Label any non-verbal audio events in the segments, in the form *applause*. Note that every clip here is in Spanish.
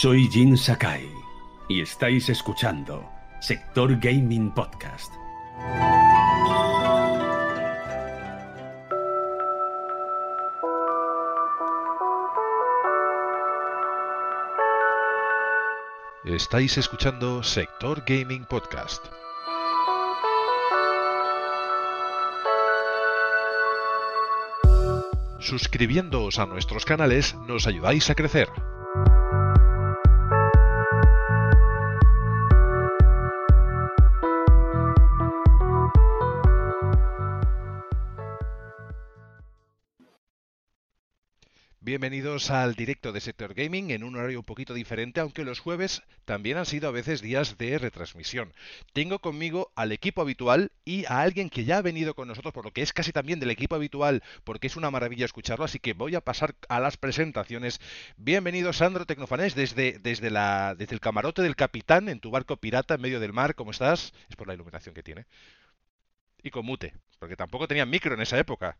Soy Jin Sakai y estáis escuchando Sector Gaming Podcast. Estáis escuchando Sector Gaming Podcast. Suscribiéndoos a nuestros canales nos ayudáis a crecer. Bienvenidos al directo de Sector Gaming en un horario un poquito diferente, aunque los jueves también han sido a veces días de retransmisión. Tengo conmigo al equipo habitual y a alguien que ya ha venido con nosotros, por lo que es casi también del equipo habitual, porque es una maravilla escucharlo, así que voy a pasar a las presentaciones. Bienvenido Sandro Tecnofanés desde, desde, la, desde el camarote del capitán en tu barco pirata en medio del mar. ¿Cómo estás? Es por la iluminación que tiene. Y con mute, porque tampoco tenía micro en esa época.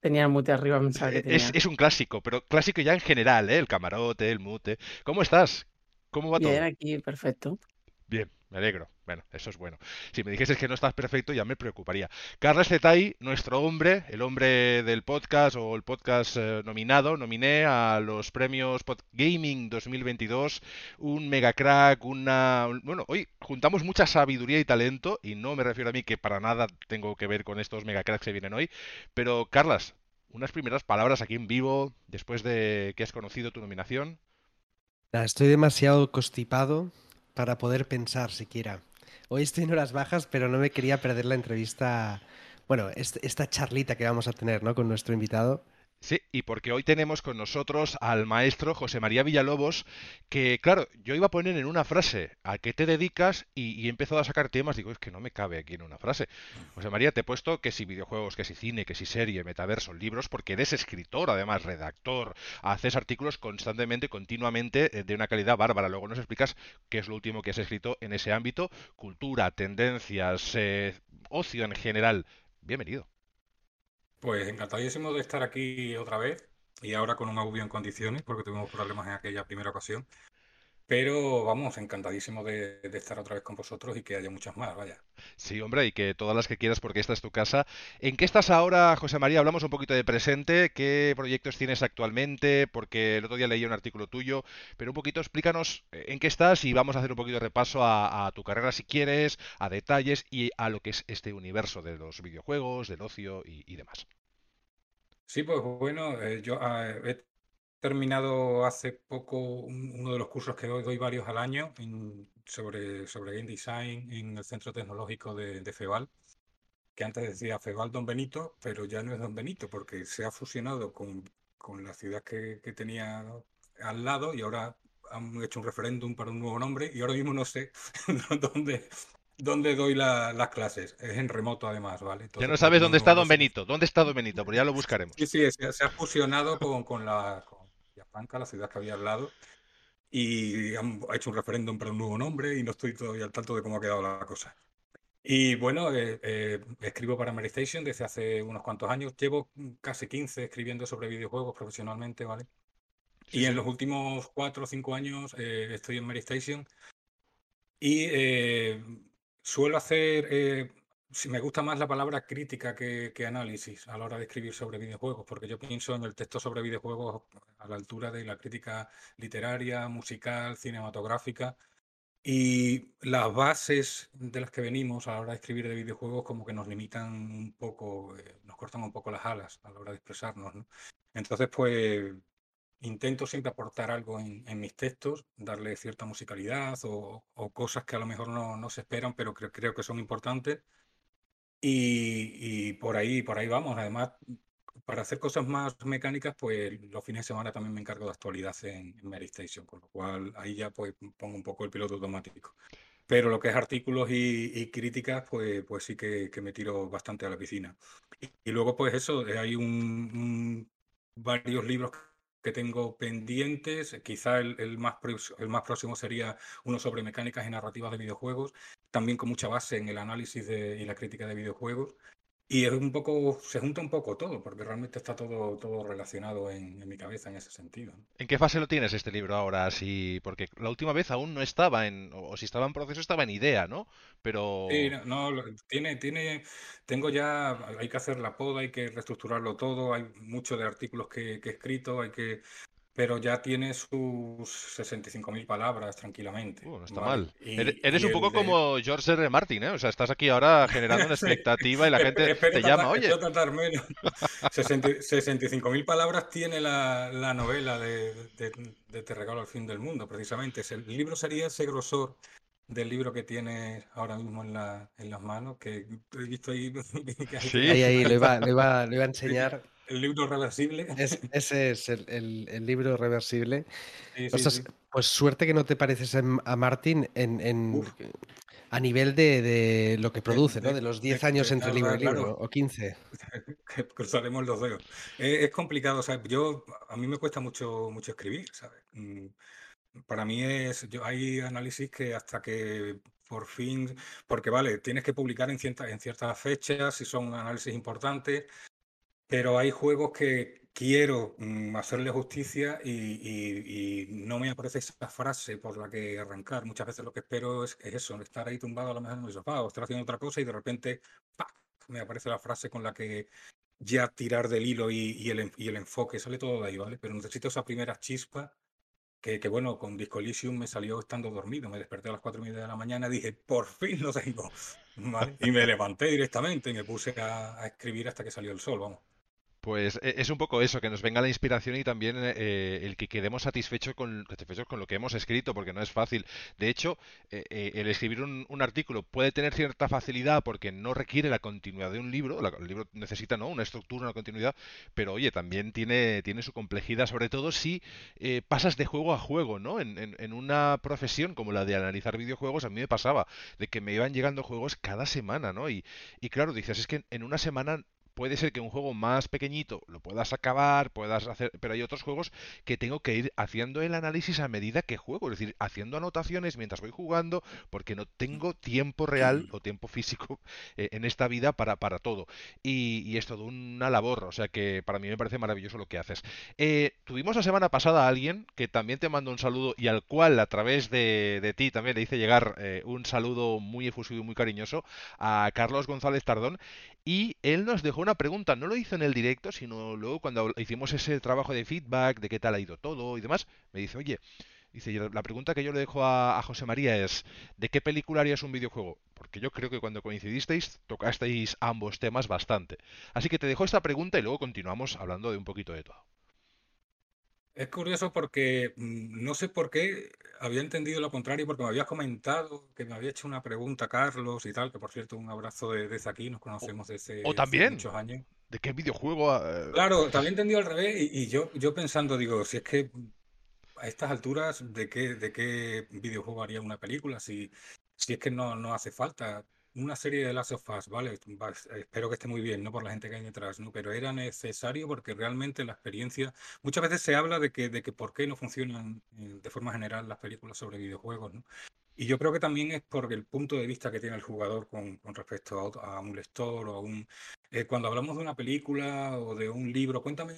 Tenía el mute arriba, pensaba que Eh, tenía. Es, es un clásico, pero clásico ya en general, ¿eh? El camarote, el mute. ¿Cómo estás? ¿Cómo va Bien, todo? aquí, perfecto. Bien, me alegro. Bueno, eso es bueno. Si me dijeses que no estás perfecto, ya me preocuparía. Carles Zetay, nuestro hombre, el hombre del podcast o el podcast eh, nominado, nominé a los premios Pod Gaming 2022, un mega crack, una... un- Bueno, hoy juntamos mucha sabiduría y talento, y no me refiero a mí que para nada tengo que ver con estos mega cracks que vienen hoy, pero Carlas, unas primeras palabras aquí en vivo, después de que has conocido tu nominación. Estoy demasiado constipado para poder pensar siquiera. Hoy estoy en horas bajas, pero no me quería perder la entrevista, bueno, est- esta charlita que vamos a tener, ¿no? Con nuestro invitado. Sí, y porque hoy tenemos con nosotros al maestro José María Villalobos, que claro, yo iba a poner en una frase a qué te dedicas y, y he empezado a sacar temas, digo, es que no me cabe aquí en una frase. José María, te he puesto que si videojuegos, que si cine, que si serie, metaverso, libros, porque eres escritor, además redactor, haces artículos constantemente, continuamente, eh, de una calidad bárbara. Luego nos explicas qué es lo último que has escrito en ese ámbito, cultura, tendencias, eh, ocio en general. Bienvenido. Pues encantadísimo de estar aquí otra vez y ahora con un audio en condiciones porque tuvimos problemas en aquella primera ocasión. Pero vamos, encantadísimo de, de estar otra vez con vosotros y que haya muchas más, vaya. Sí, hombre, y que todas las que quieras porque esta es tu casa. ¿En qué estás ahora, José María? Hablamos un poquito de presente, qué proyectos tienes actualmente, porque el otro día leí un artículo tuyo, pero un poquito explícanos eh, en qué estás y vamos a hacer un poquito de repaso a, a tu carrera si quieres, a detalles y a lo que es este universo de los videojuegos, del ocio y, y demás. Sí, pues bueno, eh, yo ah, terminado hace poco un- uno de los cursos que doy, doy varios al año en- sobre, sobre game design en el Centro Tecnológico de, de FEVAL, que antes decía FEVAL Don Benito, pero ya no es Don Benito porque se ha fusionado con, con la ciudad que, que tenía al lado y ahora han hecho un referéndum para un nuevo nombre y ahora mismo no sé *laughs* dónde, dónde doy la- las clases. Es en remoto además, ¿vale? Ya no pues sabes dónde está Don. Benito, dónde está Don Benito, pero ya lo buscaremos. Sí, sí, se, se ha fusionado con, con la con Villafranca, la ciudad que había al lado, y han hecho un referéndum para un nuevo nombre y no estoy todavía al tanto de cómo ha quedado la cosa. Y bueno, eh, eh, escribo para Mary Station desde hace unos cuantos años. Llevo casi 15 escribiendo sobre videojuegos profesionalmente, ¿vale? Sí, Y en sí. los últimos 4 o 5 años eh, estoy en Mary Station y eh, suelo hacer, si me gusta más la palabra crítica que, que análisis a la hora de escribir sobre videojuegos, porque yo pienso en el texto sobre videojuegos a la altura de la crítica literaria, musical, cinematográfica. Y las bases de las que venimos a la hora de escribir de videojuegos como que nos limitan un poco, eh, nos cortan un poco las alas a la hora de expresarnos, ¿no? Entonces, pues intento siempre aportar algo en, en mis textos, darle cierta musicalidad o, o cosas que a lo mejor no, no se esperan, pero creo, creo que son importantes. Y, y por ahí, por ahí vamos. Además, para hacer cosas más mecánicas, pues los fines de semana también me encargo de actualidad en, en Mary Station, con lo cual ahí ya pues pongo un poco el piloto automático. Pero lo que es artículos y, y críticas, pues, pues sí que, que me tiro bastante a la piscina. Y, y luego, pues eso, hay un, un- varios libros que tengo pendientes. Quizá el, más, el más próximo sería uno sobre mecánicas y narrativas de videojuegos, también con mucha base en el análisis de- y la crítica de videojuegos. Y es un poco, se junta un poco todo, porque realmente está todo, todo relacionado en, en mi cabeza en ese sentido. ¿no? ¿En qué fase lo tienes este libro ahora? Sí, porque la última vez aún no estaba en, o si estaba en proceso estaba en idea, ¿no? Sí, Pero no, no, lo- tiene, tiene, tengo ya, hay que hacer la poda, hay que reestructurarlo todo, hay mucho de artículos que, que he escrito, hay que, pero ya tiene sus 65.000 palabras tranquilamente, uh, no está ¿vale? mal. Y, Eres y un poco de, como George R. R. Martin, ¿eh? O sea, estás aquí ahora generando una *laughs* Sí, expectativa y la gente *laughs* espero te llama, oye, espero tratar menos. *laughs* 60 65.000 palabras tiene la, la novela de, de- de Te regalo al fin del mundo, precisamente. El libro sería ese grosor del libro que tienes ahora mismo en la, en las manos, que he visto ahí sí, Ahí, ahí, lo iba, lo iba, lo iba a sí, enseñar. El libro reversible. Es- *laughs* ese es el, el- el libro reversible. Sí, sí, Ostras, sí. pues suerte que no te pareces a Martin en, en- a nivel de, de lo que produce, ¿no? de- los de- 10 años entre libro y libro, o 15. *laughs* que cruzaremos los dedos. Es, es complicado, sea, yo, a mí me cuesta mucho, mucho escribir, ¿sabes? Mm, Para mí es, yo, hay análisis que hasta que por fin, porque vale, tienes que publicar en en ciertas fechas si son análisis importantes, pero hay juegos que quiero mm, hacerle justicia y, no me aparece esa frase por la que arrancar. Muchas veces lo que espero es, es eso, estar ahí tumbado a lo mejor en el sofá o estar haciendo otra cosa y de repente me aparece la frase con la que ya tirar del hilo y, el, y enfoque, sale todo de ahí, ¿vale? Pero necesito esa primera chispa que, bueno, con Disco Elysium me salió estando dormido, me desperté a las cuatro y media de la mañana, dije, por fin lo tengo, *laughs* ¿vale? Y me levanté directamente y me puse a escribir hasta que salió el sol, vamos. Pues e- es un poco eso, que nos venga la inspiración y también eh, el que quedemos satisfechos con, satisfechos con lo que hemos escrito, porque no es fácil. De hecho, eh, eh, el escribir un, un artículo puede tener cierta facilidad porque no requiere la continuidad de un libro. la- el libro necesita, ¿no? una estructura, una continuidad, pero oye, también tiene, tiene su complejidad, sobre todo si eh, pasas de juego a juego, ¿no? En, en- en una profesión como la de analizar videojuegos, a mí me pasaba de que me iban llegando juegos cada semana, ¿no? Y, y claro, dices, es que en una semana puede ser que un juego más pequeñito lo puedas acabar, puedas hacer, pero hay otros juegos que tengo que ir haciendo el análisis a medida que juego, es decir, haciendo anotaciones mientras voy jugando, porque no tengo tiempo real o tiempo físico *laughs* eh, en esta vida para, para todo. Y, y es todo una labor, o sea que para mí me parece maravilloso lo que haces. Eh, tuvimos la semana pasada a alguien que también te mandó un saludo y al cual a través de, de ti también le hice llegar eh, un saludo muy efusivo y muy cariñoso a Carlos González Tardón y él nos dejó una pregunta, no lo hizo en el directo, sino luego cuando hicimos ese trabajo de feedback, de qué tal ha ido todo y demás, me dice, oye, dice, la pregunta que yo le dejo a, a José María es, ¿de qué película harías un videojuego? Porque yo creo que cuando coincidisteis tocasteis ambos temas bastante. Así que te dejo esta pregunta y luego continuamos hablando de un poquito de todo. Es curioso porque mm, no sé por qué había entendido lo contrario, porque me habías comentado que me había hecho una pregunta Carlos y tal, que por cierto, un abrazo de- desde aquí, nos conocemos desde o hace también, muchos años. ¿de qué videojuego? eh, Claro, había entendido al revés y, y yo, yo pensando, digo, si es que a estas alturas, ¿de qué, de qué videojuego haría una película? Si, si es que no, no hace falta. Una serie de Last of Us, ¿vale? Va- espero que esté muy bien, ¿no? Por la gente que hay detrás, ¿no? Pero era necesario porque realmente la experiencia... Muchas veces se habla de que, de que por qué no funcionan eh, de forma general las películas sobre videojuegos, ¿no? Y yo creo que también es por el punto de vista que tiene el jugador con, con respecto a, a un lector o a un... eh, cuando hablamos de una película o de un libro, cuéntame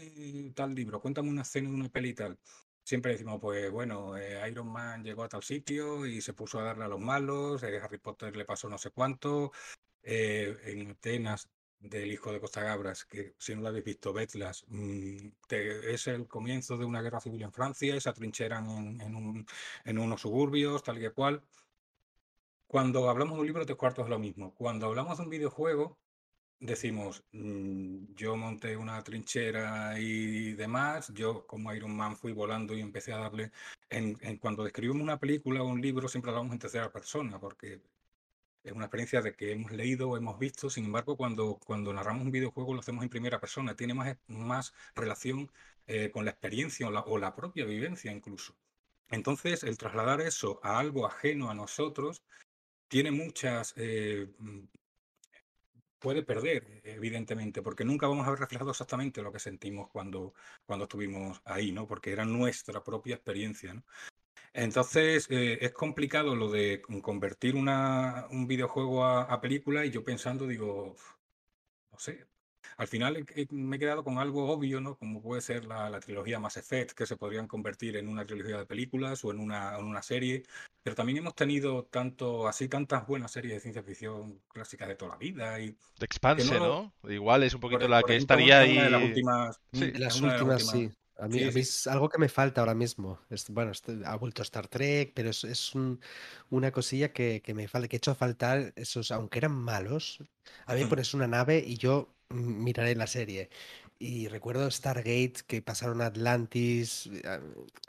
tal libro, cuéntame una escena de una peli y tal. Siempre decimos, pues bueno, eh, Iron Man llegó a tal sitio y se puso a darle a los malos, eh, Harry Potter le pasó no sé cuánto, eh, en Atenas del hijo de Costa Gabras, que si no lo habéis visto, Betlas, mm, te- es el comienzo de una guerra civil en Francia, se atrincheran en, en un- en unos suburbios, tal y que cual. Cuando hablamos de un libro, tres cuartos es lo mismo. Cuando hablamos de un videojuego, decimos, mm, yo monté una trinchera y demás, yo como Iron Man fui volando y empecé a darle, en, cuando describimos una película o un libro siempre hablamos en tercera persona, porque es una experiencia de que hemos leído o hemos visto, sin embargo, cuando, cuando narramos un videojuego lo hacemos en primera persona, tiene más, más relación eh, con la experiencia o la, o la propia vivencia incluso. Entonces, el trasladar eso a algo ajeno a nosotros tiene muchas, eh, mm, puede perder, evidentemente, porque nunca vamos a ver reflejado exactamente lo que sentimos cuando, cuando estuvimos ahí, ¿no? Porque era nuestra propia experiencia, ¿no? Entonces, eh, es complicado lo de con- convertir una, un videojuego a película y yo pensando, digo, no sé. Al final me he quedado con algo obvio, ¿no? Como puede ser la, la trilogía Mass Effect, que se podrían convertir en una trilogía de películas o en una, en una serie. Pero también hemos tenido tanto, así tantas buenas series de ciencia ficción clásicas de toda la vida. Y The Expanse, no- ¿no? Igual es un poquito por, la por que estaría es una de las ahí. últimas. Sí. mm, De las de últimas, sí. A mí, Sí, a mí sí. es algo que me falta ahora mismo. Es- bueno, este- ha vuelto Star Trek, pero es, es un- una cosilla que, que me falta, que he hecho faltar esos, aunque eran malos. A mí me Mm. pones una nave y yo mm, miraré la serie. Y recuerdo Stargate, que pasaron Atlantis, eh,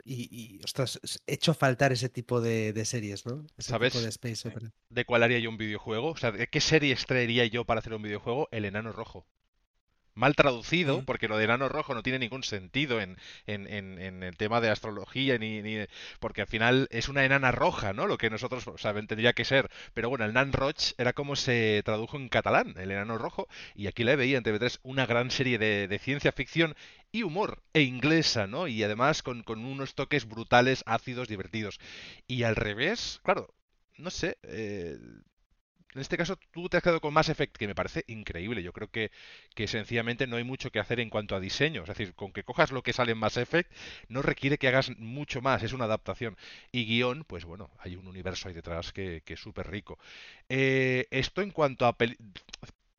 y, y, ostras, he hecho faltar ese tipo de, de series, ¿no? Ese de ¿Sabes space opera. de cuál haría yo un videojuego? O sea, ¿de qué serie extraería yo para hacer un videojuego? El Enano Rojo. Mal traducido, porque lo de enano rojo no tiene ningún sentido en, en- en- en el tema de astrología, ni, ni- porque al final es una enana roja, ¿no? Lo que nosotros, o sea, tendría que ser. Pero bueno, el Nan Roig era como se tradujo en catalán, el enano rojo, y aquí le veía en TV3 una gran serie de, de ciencia ficción y humor, e inglesa, ¿no? Y además con, con unos toques brutales, ácidos, divertidos. Y al revés, claro, no sé, eh, en este caso, tú te has quedado con Mass Effect, que me parece increíble. Yo creo que, que sencillamente no hay mucho que hacer en cuanto a diseño. Es decir, con que cojas lo que sale en Mass Effect, no requiere que hagas mucho más, es una adaptación. Y guion, pues bueno, hay un universo ahí detrás que, que es súper rico. Eh, esto en cuanto a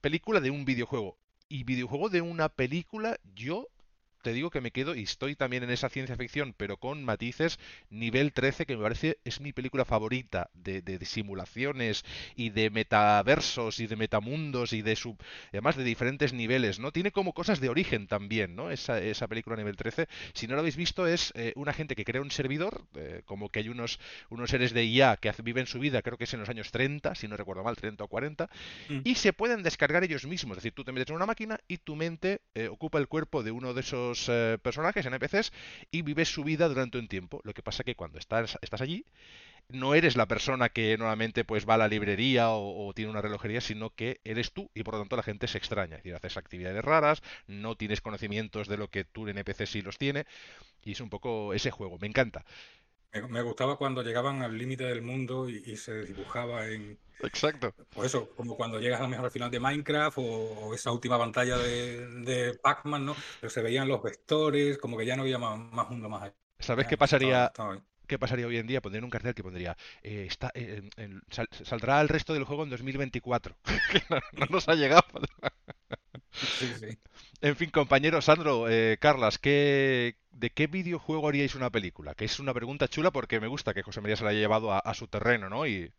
película de un videojuego. Y videojuego de una película, yo te digo que me quedo y estoy también en esa ciencia ficción, pero con matices nivel 13, que me parece es mi película favorita de, de- de simulaciones y de metaversos y de metamundos y de sub, además de diferentes niveles, ¿no? Tiene como cosas de origen también, ¿no? Esa, esa película nivel 13. Si no lo habéis visto, es eh, una gente que crea un servidor, eh, como que hay unos, unos seres de IA que viven su vida, creo que es en los años 30, si no recuerdo mal, 30 o 40, Mm. y se pueden descargar ellos mismos. Es decir, tú te metes en una máquina y tu mente eh, ocupa el cuerpo de uno de esos eh, personajes, NPCs, y vives su vida durante un tiempo. Lo que pasa que cuando estás, allí, no eres la persona que normalmente pues va a la librería o, o tiene una relojería, sino que eres tú y por lo tanto la gente se extraña. Es decir, haces actividades raras, no tienes conocimientos de lo que tu NPC sí los tiene, y es un poco ese juego. Me encanta. Me, me gustaba cuando llegaban al límite del mundo y, y se dibujaba en, Exacto. pues eso, como cuando llegas a lo mejor al final de Minecraft o, o esa última pantalla de, de Pac-Man, ¿no? Pero se veían los vectores, como que ya no había más, más mundo más allá. ¿Sabes qué pasaría? ¿Qué pasaría hoy en día? Pondrían un cartel que pondría eh, está, eh, en- sal- saldrá el resto del juego en 2024. *laughs* Que no, no nos ha llegado. Sí, sí. En fin, compañero Sandro, eh, Carlas, ¿qué, ¿de qué videojuego haríais una película? Que es una pregunta chula porque me gusta que José María se la haya llevado a, a su terreno, ¿no? Y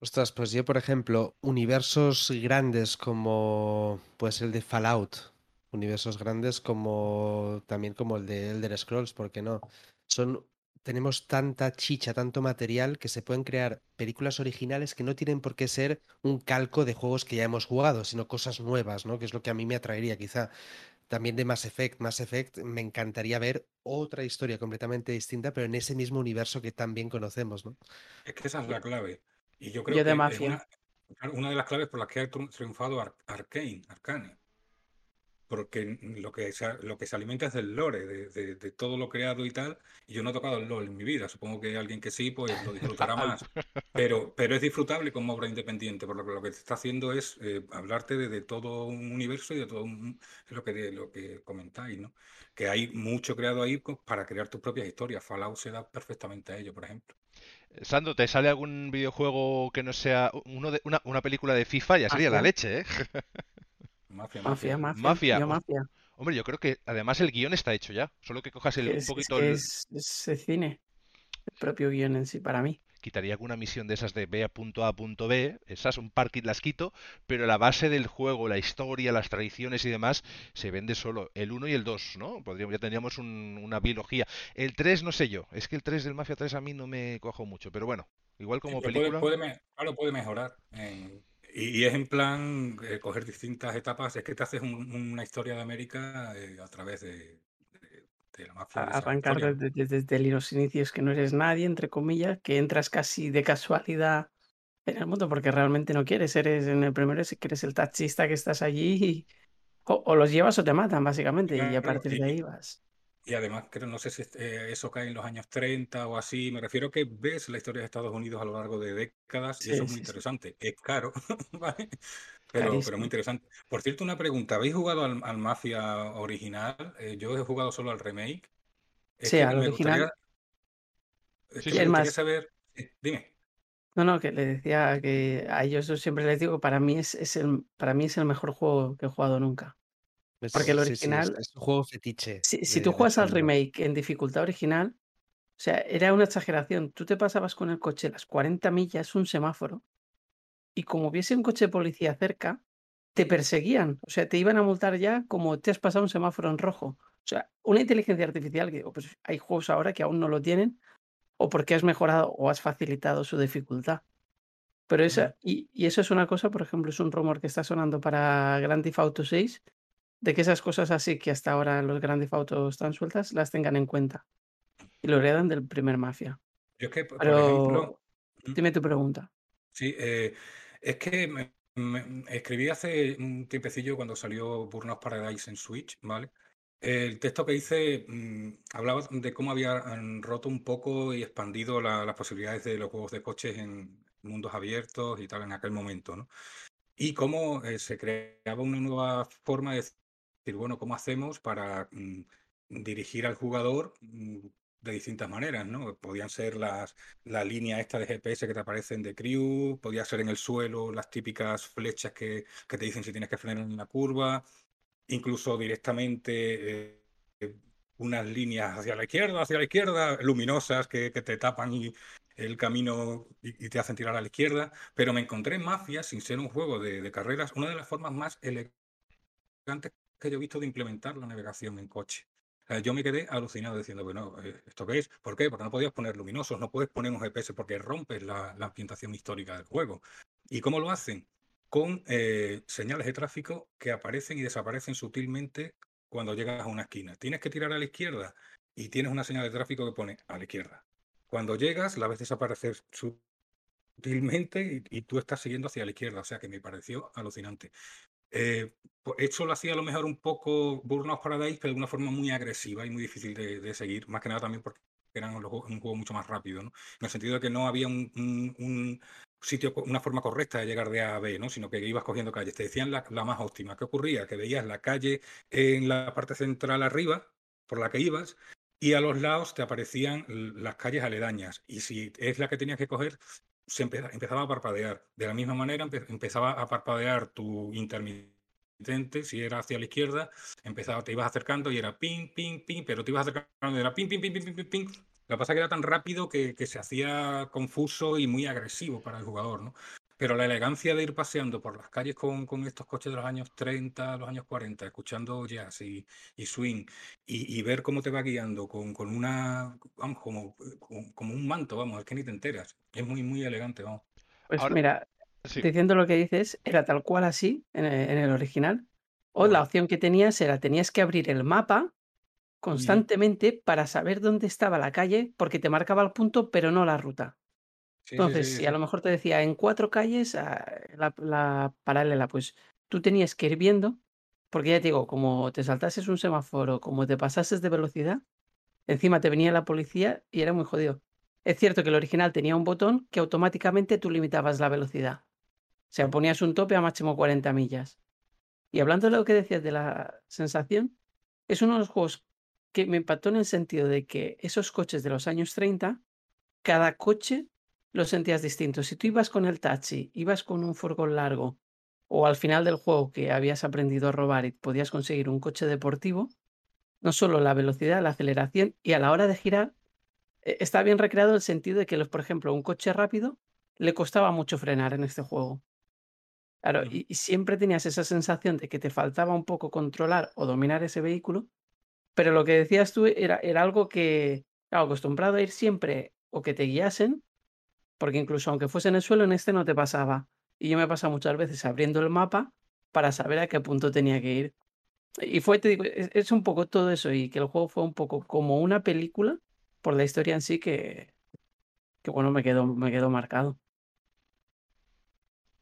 Ostras, pues yo, por ejemplo, universos grandes como pues el de Fallout, universos grandes como también como el de Elder Scrolls, ¿por qué no? Son, tenemos tanta chicha, tanto material que se pueden crear películas originales que no tienen por qué ser un calco de juegos que ya hemos jugado, sino cosas nuevas, ¿no? Que es lo que a mí me atraería quizá. También de Mass Effect. Mass Effect me encantaría ver otra historia completamente distinta, pero en ese mismo universo que también conocemos, ¿no? Es que esa es la clave. Y yo creo Yo de que es Mafia. una, de las claves por las que ha triun- triunfado Ar- Arcane, Arcane. Porque lo que se, lo que se alimenta es del lore, de, de- de todo lo creado y tal. Y yo no he tocado el lore en mi vida. Supongo que alguien que sí, pues lo disfrutará más. *laughs* Pero, pero es disfrutable como obra independiente, por lo que lo que te está haciendo es eh, hablarte de, de todo un universo y de todo un, lo que, de- lo que comentáis, ¿no? Que hay mucho creado ahí co- para crear tus propias historias. Fallout se da perfectamente a ello, por ejemplo. Sandro, ¿te sale algún videojuego que no sea uno de, una, una película de FIFA? Ya sería la leche, ¿eh? *laughs* Mafia, Mafia, mafia. Mafia. Yo mafia. Hombre, yo creo que además el guion está hecho ya. Solo que cojas el, un Es, es poquito que el... es, es el cine. El propio guion en sí para mí. Quitaría alguna misión de esas de B a punto A punto B, esas un par que las quito, pero la base del juego, la historia, las tradiciones y demás, se vende solo. El 1 y el 2, ¿no? Podríamos, ya tendríamos un- una biología. El 3 no sé yo, es que el 3 del Mafia 3 a mí no me cojo mucho, pero bueno, igual Sí, como pero película... puede, puede, me- claro, puede mejorar. eh, y, y es en plan eh, coger distintas etapas. Es que te haces un- una historia de América eh, a través de, de- de la mafia, A- de Arrancar desde, desde- desde los inicios que no eres nadie, entre comillas, que entras casi de casualidad en el mundo porque realmente no quieres. Eres en el primero que eres el taxista que estás allí y o, o los llevas o te matan, básicamente, y a partir y, de ahí vas. Y además, creo, no sé si eh, eso cae en los años 30 o así. Me refiero que ves la historia de Estados Unidos a lo largo de décadas y eso es muy sí, sí. interesante. Es caro, *laughs* ¿vale? pero, pero muy interesante. Por cierto, una pregunta. ¿Habéis jugado al, al Mafia original? Eh, yo he jugado solo al remake. Es Sí, que al gustaría, original. es que me Es gustaría más, saber. dime. no, no, que le decía que a ellos siempre les digo, para mí es, es el, para mí es el mejor juego que he jugado nunca. Es- Porque el sí, sí, es, original, es un juego fetiche si, tú juegas al remake en dificultad original, o sea, era una exageración. Tú te pasabas con el coche las 40 millas, un semáforo, y como hubiese un coche de policía cerca, te perseguían. O sea, te iban a multar ya como te has pasado un semáforo en rojo. O sea, una inteligencia artificial que digo, pues hay juegos ahora que aún no lo tienen, o porque has mejorado o has facilitado su dificultad. Pero esa, y, y eso es una cosa, por ejemplo, es un rumor que está sonando para Grand Theft Auto 6, de que esas cosas así que hasta ahora los Grand Theft Auto están sueltas, las tengan en cuenta. Y lo heredan del primer Mafia. Yo es que, por ejemplo. Pero ¿Mm? dime tu pregunta. Sí, eh, es que me, me- escribí hace un tiempecillo cuando salió Burnout Paradise en Switch, ¿vale? El texto que hice mm, hablaba de cómo había mm, roto un poco y expandido la- las posibilidades de los juegos de coches en mundos abiertos y tal en aquel momento, ¿no? Y cómo eh, se creaba una nueva forma de decir, bueno, ¿cómo hacemos para mm, dirigir al jugador mm, de distintas maneras, ¿no? Podían ser las, la línea esta de GPS que te aparecen de crew, podía ser en el suelo las típicas flechas que, que te dicen si tienes que frenar en una curva, incluso directamente eh, unas líneas hacia la izquierda, hacia la izquierda, luminosas que, que te tapan y el camino y, te hacen tirar a la izquierda. Pero me encontré en Mafia, sin ser un juego de carreras, una de las formas más elegantes yo he visto de implementar la navegación en coche. Yo me quedé alucinado diciendo, bueno, eh, ¿esto qué es? ¿Por qué? Porque no podías poner luminosos, no puedes poner un GPS porque rompes la, ambientación histórica del juego. ¿Y cómo lo hacen? Con eh, señales de tráfico que aparecen y desaparecen sutilmente cuando llegas a una esquina. Tienes que tirar a la izquierda y tienes una señal de tráfico que pone a la izquierda. Cuando llegas, la ves desaparecer sutilmente y tú estás siguiendo hacia la izquierda. O sea que me pareció alucinante. Eh, pues eso lo hacía a lo mejor un poco Burnout Paradise, pero de una forma muy agresiva y muy difícil de, seguir, más que nada también porque eran un juego mucho más rápido, ¿no? En el sentido de que no había un, un- un sitio, una forma correcta de llegar de A a B, ¿no? Sino que ibas cogiendo calles. Te decían la, la más óptima. ¿Qué ocurría? Que veías la calle en la parte central arriba, por la que ibas, y a los lados te aparecían las calles aledañas. Y si es la que tenías que coger, se empe- empezaba a parpadear. De la misma manera empe- empezaba a parpadear tu intermitente, si era hacia la izquierda, empezaba, te ibas acercando y era ping, ping, ping, pero te ibas acercando y era ping, ping, ping, ping, ping, ping, ping. Pasa es que era tan rápido que, que se hacía confuso y muy agresivo para el jugador, ¿no? Pero la elegancia de ir paseando por las calles con, con estos coches de los años 30, los años 40, escuchando jazz y, y swing, y, y ver cómo te va guiando con, con una, vamos, como, como, como un manto, vamos, es que ni te enteras. Es muy, muy elegante, vamos. Pues Ahora- mira, Sí. diciendo lo que dices, era tal cual así en el, en el original. O la opción que tenías era, tenías que abrir el mapa constantemente para saber dónde estaba la calle, porque te marcaba el punto, pero no la ruta. Sí, Entonces, sí, si a lo mejor te decía en cuatro calles ah, la, la paralela, pues tú tenías que ir viendo, porque ya te digo, como te saltases un semáforo, como te pasases de velocidad, encima te venía la policía y era muy jodido. Es cierto que el original tenía un botón que automáticamente tú limitabas la velocidad. O sea, ponías un tope a máximo 40 millas. Y hablando de lo que decías de la sensación, es uno de los juegos que me impactó en el sentido de que esos coches de los años 30, cada coche lo sentías distinto. Si tú ibas con el taxi, ibas con un furgón largo, o al final del juego que habías aprendido a robar y podías conseguir un coche deportivo, no solo la velocidad, la aceleración y a la hora de girar, eh, está bien recreado el sentido de que, los- por ejemplo, un coche rápido le costaba mucho frenar en este juego. Claro, y, y siempre tenías esa sensación de que te faltaba un poco controlar o dominar ese vehículo, pero lo que decías tú era, era algo que, claro, acostumbrado a ir siempre o que te guiasen, porque incluso aunque fuese en el suelo, en este no te pasaba. Y yo me pasa muchas veces abriendo el mapa para saber a qué punto tenía que ir. Y fue, te digo, es, es un poco todo eso y que el juego fue un poco como una película por la historia en sí que, que bueno, me quedó, me quedó marcado.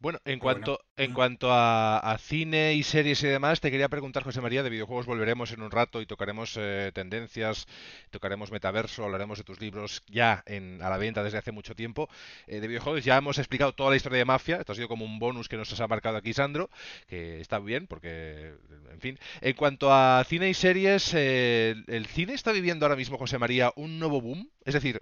Bueno, en Pero bueno, cuanto, en cuanto a, a cine y series y demás, te quería preguntar, José María, de videojuegos volveremos en un rato y tocaremos eh, tendencias, tocaremos metaverso, hablaremos de tus libros ya en, a la venta desde hace mucho tiempo. Eh, de videojuegos ya hemos explicado toda la historia de Mafia, esto ha sido como un bonus que nos ha marcado aquí Sandro, que está bien porque, en fin. En cuanto a cine y series, eh, el cine está viviendo ahora mismo, José María, un nuevo boom. Es decir,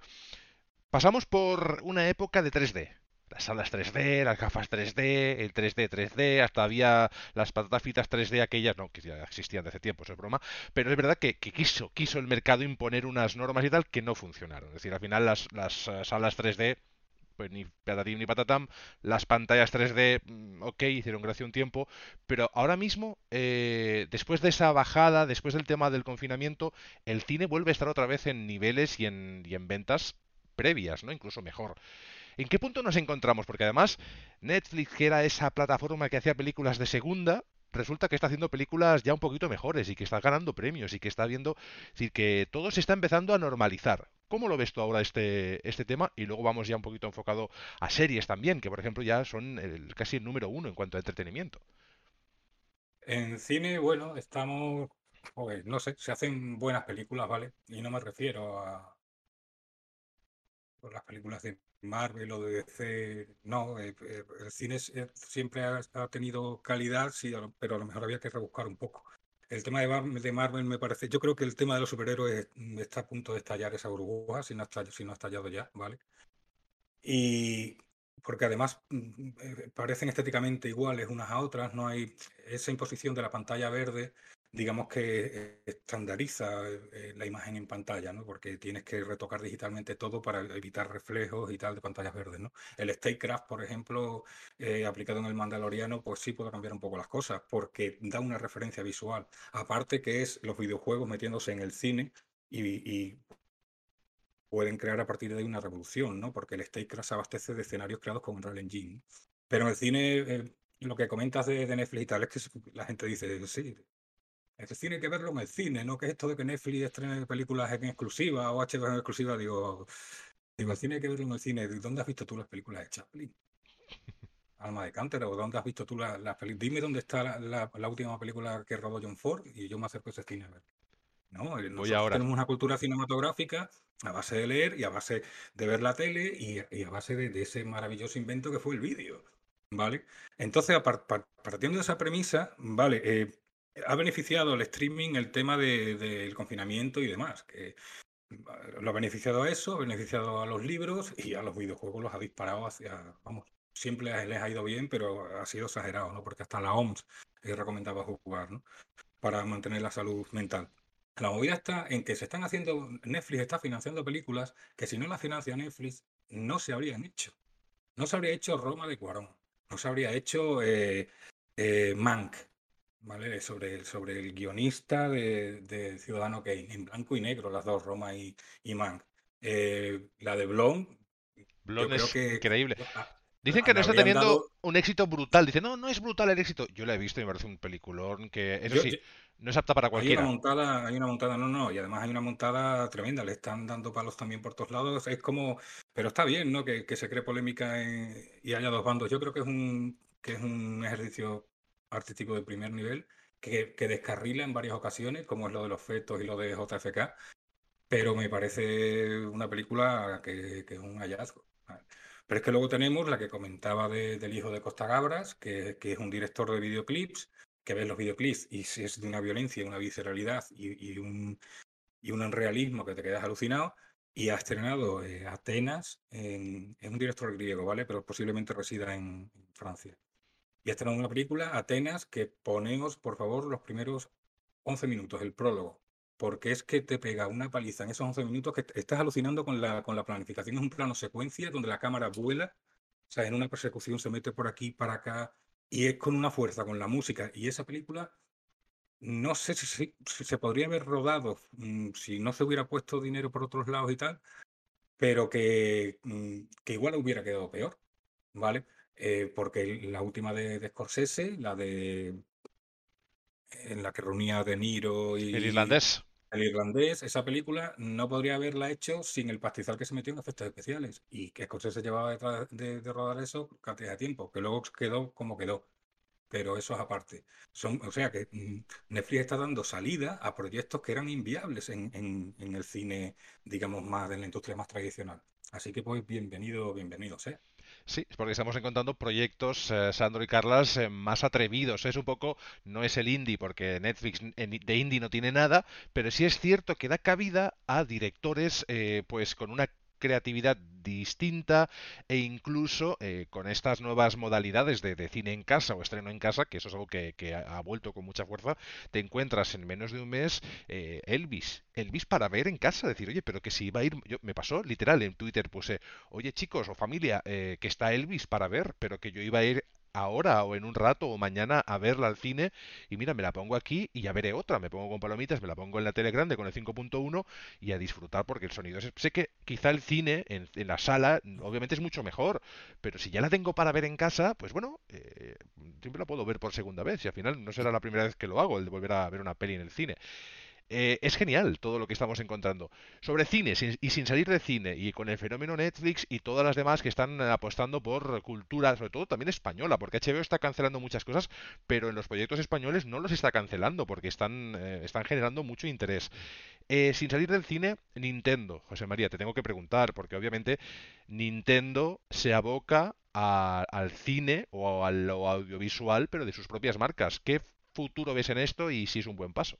pasamos por una época de 3D las salas 3D, las gafas 3D, el 3D 3D, hasta había las patatas fritas 3D aquellas, no, que ya existían de hace tiempo, eso es broma, pero es verdad que, que quiso, quiso el mercado imponer unas normas y tal que no funcionaron. Es decir, al final las, las eh, salas 3D pues ni patatín ni patatam. Las pantallas 3D, mm, ok, hicieron gracia un tiempo, pero ahora mismo, eh, después de esa bajada, después del tema del confinamiento, el cine vuelve a estar otra vez en niveles y en, y en ventas previas, ¿no? Incluso mejor. ¿En qué punto nos encontramos? Porque además Netflix, que era esa plataforma que hacía películas de segunda, resulta que está haciendo películas ya un poquito mejores y que está ganando premios y que está viendo, es decir, que todo se está empezando a normalizar. ¿Cómo lo ves tú ahora este, este tema? Y luego vamos ya un poquito enfocado a series también, que por ejemplo ya son casi el número uno en cuanto a entretenimiento. En cine, bueno, estamos, pues, no sé, se hacen buenas películas, ¿vale? Y no me refiero a las películas de Marvel o de DC, no, eh, eh, el cine eh, siempre ha, tenido calidad, sí, pero a lo mejor había que rebuscar un poco. El tema de, Mar- de Marvel me parece, yo creo que el tema de los superhéroes mm, está a punto de estallar esa burbuja, si no ha estallado ya, ¿vale? Y porque además mm, eh, parecen estéticamente iguales unas a otras, no hay esa imposición de la pantalla verde, digamos que eh, estandariza eh, la imagen en pantalla, ¿no? Porque tienes que retocar digitalmente todo para evitar reflejos y tal de pantallas verdes, ¿no? El StateCraft, por ejemplo, aplicado en el Mandaloriano, pues sí puede cambiar un poco las cosas, porque da una referencia visual. Aparte que es los videojuegos metiéndose en el cine y, y pueden crear a partir de ahí una revolución, ¿no? Porque el StateCraft se abastece de escenarios creados con Unreal Engine. Pero en el cine, eh, lo que comentas de, de Netflix y tal, es que la gente dice, sí, el cine hay que verlo en el cine, ¿no? Que es esto de que Netflix estrene películas en exclusiva o HBO en exclusiva, digo, digo, el cine hay que verlo en el cine. ¿Dónde has visto tú las películas de Chaplin? *laughs* Alma de Cántaro, ¿o dónde has visto tú las la películas? Dime dónde está la, la- la última película que rodó John Ford y yo me acerco a ese cine a ver. ¿No? Eh, Voy Nosotros ahora. tenemos una cultura cinematográfica a base de leer y a base de ver la tele y, y a base de, de ese maravilloso invento que fue el vídeo, ¿vale? Entonces, partiendo de esa premisa, ¿vale? eh, ha beneficiado el streaming el tema de- del confinamiento y demás, que lo ha beneficiado a eso, ha beneficiado a los libros y a los videojuegos los ha disparado hacia, vamos, siempre les ha ido bien, pero ha sido exagerado, ¿no? Porque hasta la OMS eh, recomendaba jugar, ¿no? Para mantener la salud mental. La movida está en que se están haciendo, Netflix está financiando películas que si no las financia Netflix no se habrían hecho. No se habría hecho Roma de Cuarón, no se habría hecho eh, eh, Mank, ¿vale? Sobre, sobre el guionista de, de Ciudadano Kane, en blanco y negro, las dos, Roma y, y Mank. Eh, la de Blonde, yo Blonde creo es que increíble. a- Dicen que le no está teniendo dado. un éxito brutal. Dicen, no, no es brutal el éxito. Yo la he visto y me parece un peliculón que, eso Yo, sí, yo- no es apta para Hay una cualquiera. montada, hay una montada, no, no, y además hay una montada tremenda, le están dando palos también por todos lados, es como, pero está bien, ¿no? Que, que se cree polémica en- y haya dos bandos. Yo creo que es un, que es un ejercicio artístico de primer nivel que, que descarrila en varias ocasiones, como es lo de los fetos y lo de JFK, pero me parece una película que, que es un hallazgo. Pero es que luego tenemos la que comentaba de- del hijo de Costa Gabras, que, que es un director de videoclips, que ves los videoclips y es de una violencia, una visceralidad y, y un, y un realismo que te quedas alucinado. Y ha estrenado eh, Atenas, en, es un director griego, ¿vale? Pero posiblemente resida en, Francia. Y ha estrenado una película, Atenas, que poneos, por favor, los primeros 11 minutos, el prólogo, porque es que te pega una paliza en esos 11 minutos que estás alucinando con la, con la planificación. Es un plano secuencia donde la cámara vuela, o sea, en una persecución se mete por aquí, para acá, y es con una fuerza, con la música. Y esa película, no sé si, si- si se podría haber rodado mm, si no se hubiera puesto dinero por otros lados y tal, pero que, mm, que igual hubiera quedado peor, ¿vale? Eh, porque la última de, de Scorsese, la de en la que reunía De Niro El y irlandés. El irlandés, esa película no podría haberla hecho sin el pastizal que se metió en efectos especiales. Y que se llevaba detrás de, rodar eso cantidad de tiempo, que luego quedó como quedó. Pero eso es aparte. Son, o sea que mm, Netflix está dando salida a proyectos que eran inviables en, en, el cine, digamos, más de la industria más tradicional. Así que pues bienvenido, bienvenido sea. Sí, porque estamos encontrando proyectos, eh, Sandro y Carlas, eh, más atrevidos. Es un poco, no es el indie, porque Netflix de indie no tiene nada, pero sí es cierto que da cabida a directores eh, pues con una creatividad distinta e incluso eh, con estas nuevas modalidades de, cine en casa o estreno en casa, que eso es algo que, ha, vuelto con mucha fuerza, te encuentras en menos de un mes eh, Elvis. Elvis para ver en casa, decir, oye, pero que si iba a ir, yo, me pasó literal en Twitter, puse, oye chicos o familia, eh, que está Elvis para ver, pero que yo iba a ir ahora o en un rato o mañana a verla al cine y mira, me la pongo aquí y ya veré otra, me pongo con palomitas, me la pongo en la tele grande con el 5.1 y a disfrutar porque el sonido es... Sé que quizá el cine en, la sala obviamente es mucho mejor, pero si ya la tengo para ver en casa, pues bueno, eh, siempre la puedo ver por segunda vez y al final no será la primera vez que lo hago, el de volver a ver una peli en el cine. Eh, es genial todo lo que estamos encontrando. Sobre cine y sin salir de cine y con el fenómeno Netflix y todas las demás que están apostando por cultura, sobre todo también española, porque HBO está cancelando muchas cosas, pero en los proyectos españoles no los está cancelando porque están, eh, están generando mucho interés. Eh, sin salir del cine, Nintendo. José María, te tengo que preguntar, porque obviamente Nintendo se aboca al cine o al audiovisual, pero de sus propias marcas. ¿Qué futuro ves en esto y si es un buen paso?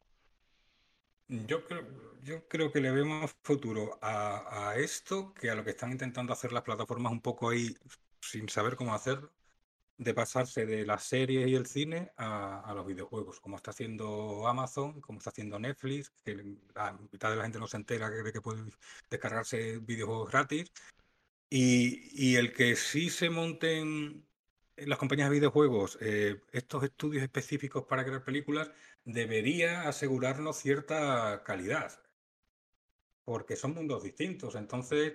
Yo creo, yo creo que le vemos futuro a, esto que a lo que están intentando hacer las plataformas un poco ahí sin saber cómo hacerlo, de pasarse de las series y el cine a, los videojuegos, como está haciendo Amazon, como está haciendo Netflix, que la mitad de la gente no se entera de que puede descargarse videojuegos gratis. Y, y el que sí se monten las compañías de videojuegos eh, estos estudios específicos para crear películas debería asegurarnos cierta calidad, porque son mundos distintos. Entonces,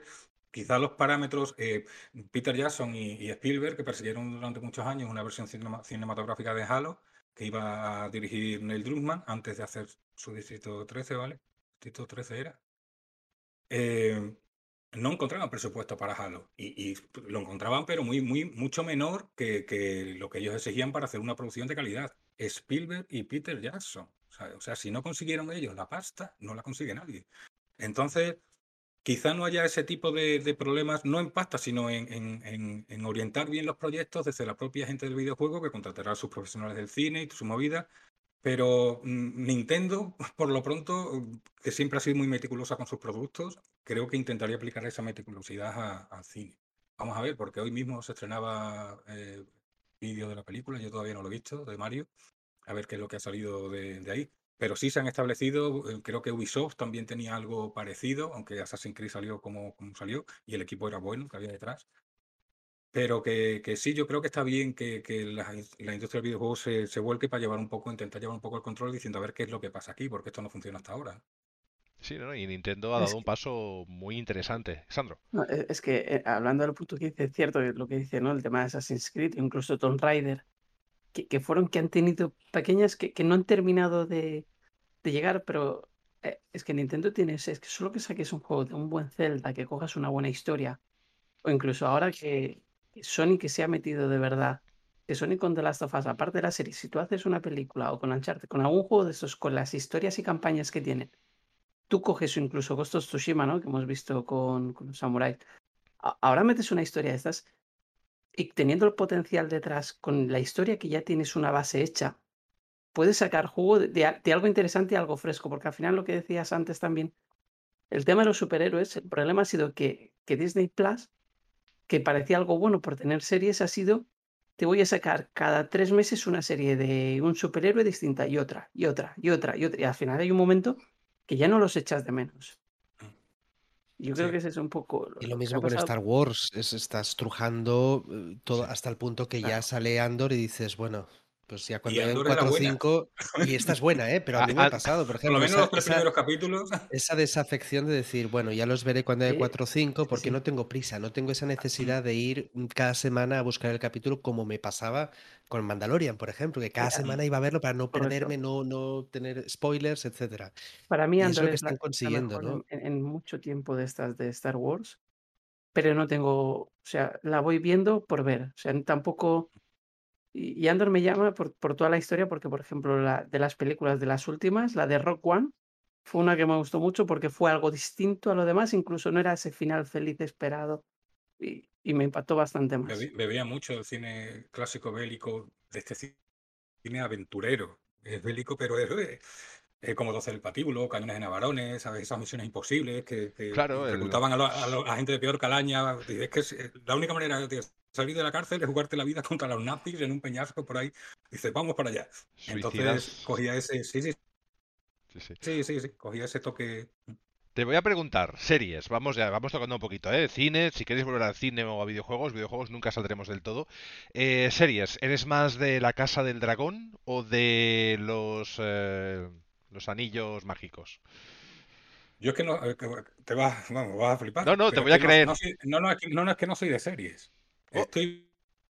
quizás los parámetros, eh, Peter Jackson y, Spielberg, que persiguieron durante muchos años una versión cinematográfica de Halo, que iba a dirigir Neil Druckmann antes de hacer su Distrito 13, ¿vale? Distrito 13 era. Eh, no encontraban presupuesto para Halo y, lo encontraban pero muy, muy, mucho menor que, lo que ellos exigían para hacer una producción de calidad. Spielberg y Peter Jackson. O sea, si no consiguieron ellos la pasta, no la consigue nadie. Entonces, quizá no haya ese tipo de, problemas, no en pasta, sino en, en, orientar bien los proyectos desde la propia gente del videojuego que contratará a sus profesionales del cine y su movida pero Nintendo, por lo pronto, que siempre ha sido muy meticulosa con sus productos, creo que intentaría aplicar esa meticulosidad al cine. Vamos a ver, porque hoy mismo se estrenaba eh, vídeo de la película, yo todavía no lo he visto, de Mario, a ver qué es lo que ha salido de, ahí. Pero sí se han establecido, eh, creo que Ubisoft también tenía algo parecido, aunque Assassin's Creed salió como, como salió y el equipo era bueno que había detrás. Pero que, que, sí, yo creo que está bien que, que la, industria del videojuego se, se, vuelque para llevar un poco, intentar llevar un poco el control diciendo a ver qué es lo que pasa aquí, porque esto no funciona hasta ahora. Sí, ¿no? y Nintendo ha dado un paso muy interesante. Sandro. E, es que eh, hablando del punto que dice, es cierto lo que dice, ¿no? El tema de Assassin's Creed, incluso Tomb Raider, que, que fueron que han tenido pequeñas que, que no han terminado de, de llegar, pero eh, es que Nintendo tiene, es que solo que saques un juego de un buen Zelda, que cojas una buena historia, o incluso ahora que, Sony que se ha metido de verdad, que Sony con The Last of Us, aparte de la serie, si tú haces una película o con Uncharted, con algún juego de esos, con las historias y campañas que tienen, tú coges incluso Ghost of Tsushima, ¿no? Que hemos visto con, Samurai. Ahora metes una historia de estas y teniendo el potencial detrás, con la historia que ya tienes una base hecha, puedes sacar jugo de, de, algo interesante y algo fresco, porque al final lo que decías antes también, el tema de los superhéroes, el problema ha sido que, que Disney Plus que parecía algo bueno por tener series ha sido, te voy a sacar cada tres meses una serie de un superhéroe distinta y otra, y otra, y otra, y otra. Y al final hay un momento que ya no los echas de menos. Yo creo que ese es un poco. y lo mismo con Star Wars, es, estás trujando eh, todo hasta el punto que ya sale Andor y dices, bueno, Pues ya cuando hay 4 o 5. Y esta es buena, ¿eh? *laughs* Pero a mí me ha pasado, por ejemplo. Por lo menos los tres primeros capítulos. *laughs* Esa desafección de decir, bueno, ya los veré cuando hay 4 o 5, porque no tengo prisa, no tengo esa necesidad de ir cada semana a buscar el capítulo como me pasaba con Mandalorian, por ejemplo, que cada semana iba a verlo para no perderme, no, no tener spoilers, etcétera. Para mí, es lo que están consiguiendo, ¿no? En, mucho tiempo de estas de Star Wars, pero no tengo, o sea, la voy viendo por ver, o sea, tampoco y, Andor me llama por, por, toda la historia, porque, por ejemplo, la, de las películas de las últimas, la de Rock One, fue una que me gustó mucho porque fue algo distinto a lo demás, incluso no era ese final feliz esperado. Y, y me impactó bastante más. Bebía mucho el cine clásico bélico, de este cine aventurero. Es bélico, pero es, eh, como 12 del patíbulo, cañones en avarones, esas misiones imposibles que, que claro, reclutaban a, la gente de peor calaña. Es que es, la única manera de salir de la cárcel es jugarte la vida contra los nazis en un peñasco por ahí. Dices, vamos para allá. Entonces cogía ese. Sí sí. Sí, sí. sí, cogía ese toque. Te voy a preguntar, series, vamos ya, vamos tocando un poquito, ¿eh? Cine, si queréis volver al cine o a videojuegos, videojuegos nunca saldremos del todo. Eh, series, ¿eres más de la Casa del Dragón o de los eh, los anillos mágicos. Yo es que no, eh, te vas, vamos, vas a flipar. No, no, te voy a creer. No, no, no, es que no soy de series. Oh. Estoy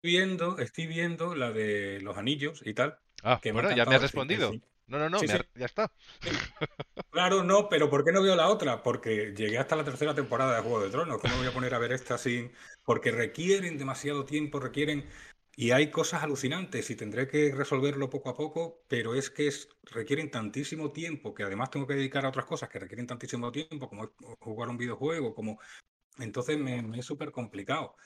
viendo, estoy viendo la de los anillos y tal. Ah, bueno, ya me has respondido. No, no, no, ya está. *laughs* Claro, no, pero ¿por qué no veo la otra? Porque llegué hasta la tercera temporada de Juego de Tronos. ¿Cómo voy a poner a ver esta sin...? Porque requieren demasiado tiempo, requieren y hay cosas alucinantes y tendré que resolverlo poco a poco, pero es que requieren tantísimo tiempo que además tengo que dedicar a otras cosas que requieren tantísimo tiempo, como jugar un videojuego, como... Entonces me, es súper complicado.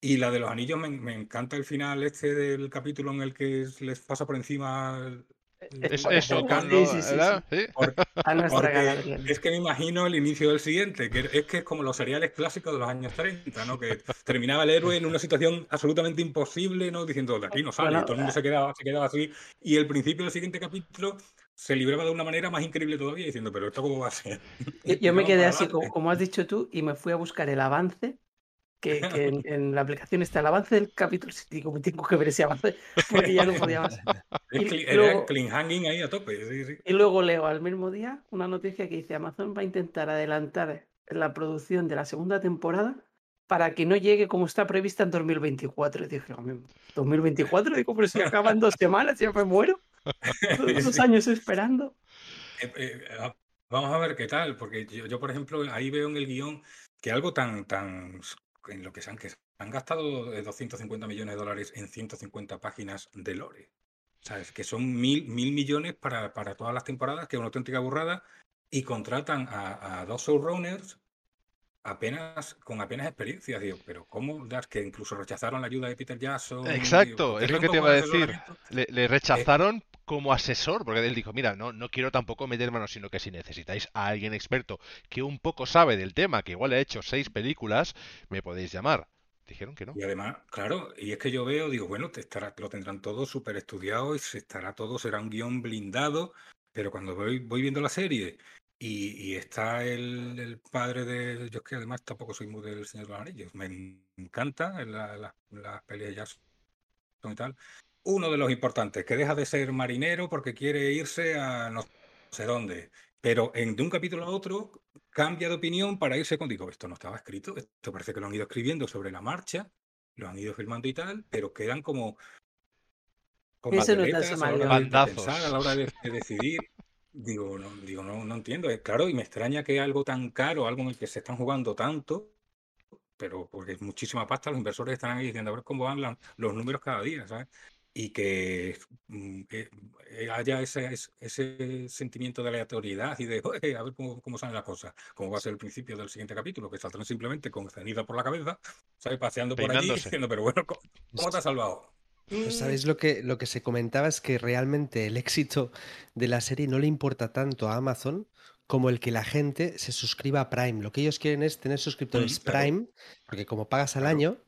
Y la de los anillos me, me, encanta el final este del capítulo en el que les pasa por encima es, eso, es que me imagino el inicio del siguiente, que es que es como los seriales clásicos de los años 30, ¿no? Que terminaba el héroe en una situación absolutamente imposible, ¿no? Diciendo, de aquí no sale, todo el mundo se quedaba, se quedaba así. Y el principio del siguiente capítulo se libraba de una manera más increíble todavía, diciendo, pero esto cómo va a ser. Yo, *laughs* me quedé así, como has dicho tú, y me fui a buscar el avance que, en, la aplicación está el avance del capítulo. Y digo, me tengo que ver ese avance *laughs* porque ya no podía más. *laughs* y luego, clean hanging ahí a tope. Y luego leo al mismo día una noticia que dice: Amazon va a intentar adelantar la producción de la segunda temporada para que no llegue como está prevista en 2024. Y dije, ¿2024? Digo, pero si *laughs* acaban dos semanas, ya me muero. Todos esos años esperando. Eh, eh, ah, vamos a ver qué tal, porque yo, yo, por ejemplo, ahí veo en el guion que algo tan, tan en lo que se han, que han gastado 250 millones de dólares en 150 páginas de lore. ¿Sabes? Que son mil, mil millones para, para todas las temporadas, que es una auténtica burrada, y contratan a, dos showrunners apenas con apenas experiencia. Digo, pero ¿cómo das que incluso rechazaron la ayuda de Peter Jackson? Exacto, es lo que te iba a decir. Le, eh, rechazaron como asesor, porque él dijo, mira, no, no quiero tampoco meter manos, sino que si necesitáis a alguien experto que un poco sabe del tema, que igual ha hecho seis películas, me podéis llamar. Dijeron que no. Y además, claro, y es que yo veo, digo, bueno, te estará, lo tendrán todo súper estudiado y se estará todo, será un guion blindado, pero cuando voy, voy viendo la serie y, está el, padre de. Yo es que además tampoco soy muy del Señor de los Anillos. Me encanta las la, peleas y tal uno de los importantes, que deja de ser marinero porque quiere irse a no sé dónde. Pero en, de un capítulo a otro cambia de opinión para irse con, digo, esto no estaba escrito, esto parece que lo han ido escribiendo sobre la marcha, lo han ido filmando y tal, pero quedan como... como a la hora de pensar, a la hora de, decidir. Digo, no, digo no, no entiendo. Claro, y me extraña que algo tan caro, algo en el que se están jugando tanto, pero porque es muchísima pasta, los inversores están ahí diciendo a ver cómo van los números cada día, ¿sabes? Y que, mm, eh, haya ese, ese, sentimiento de aleatoriedad y de a ver cómo, cómo salen las cosas, como va a ser el principio del siguiente capítulo, que saldrán simplemente con ceniza por la cabeza, ¿sabes? paseando por allí *laughs* diciendo, pero bueno, ¿cómo, te has salvado? Pues, ¿Sabéis lo que, lo que se comentaba? Es que realmente el éxito de la serie no le importa tanto a Amazon como el que la gente se suscriba a Prime. Lo que ellos quieren es tener suscriptores Prime, porque como pagas al año,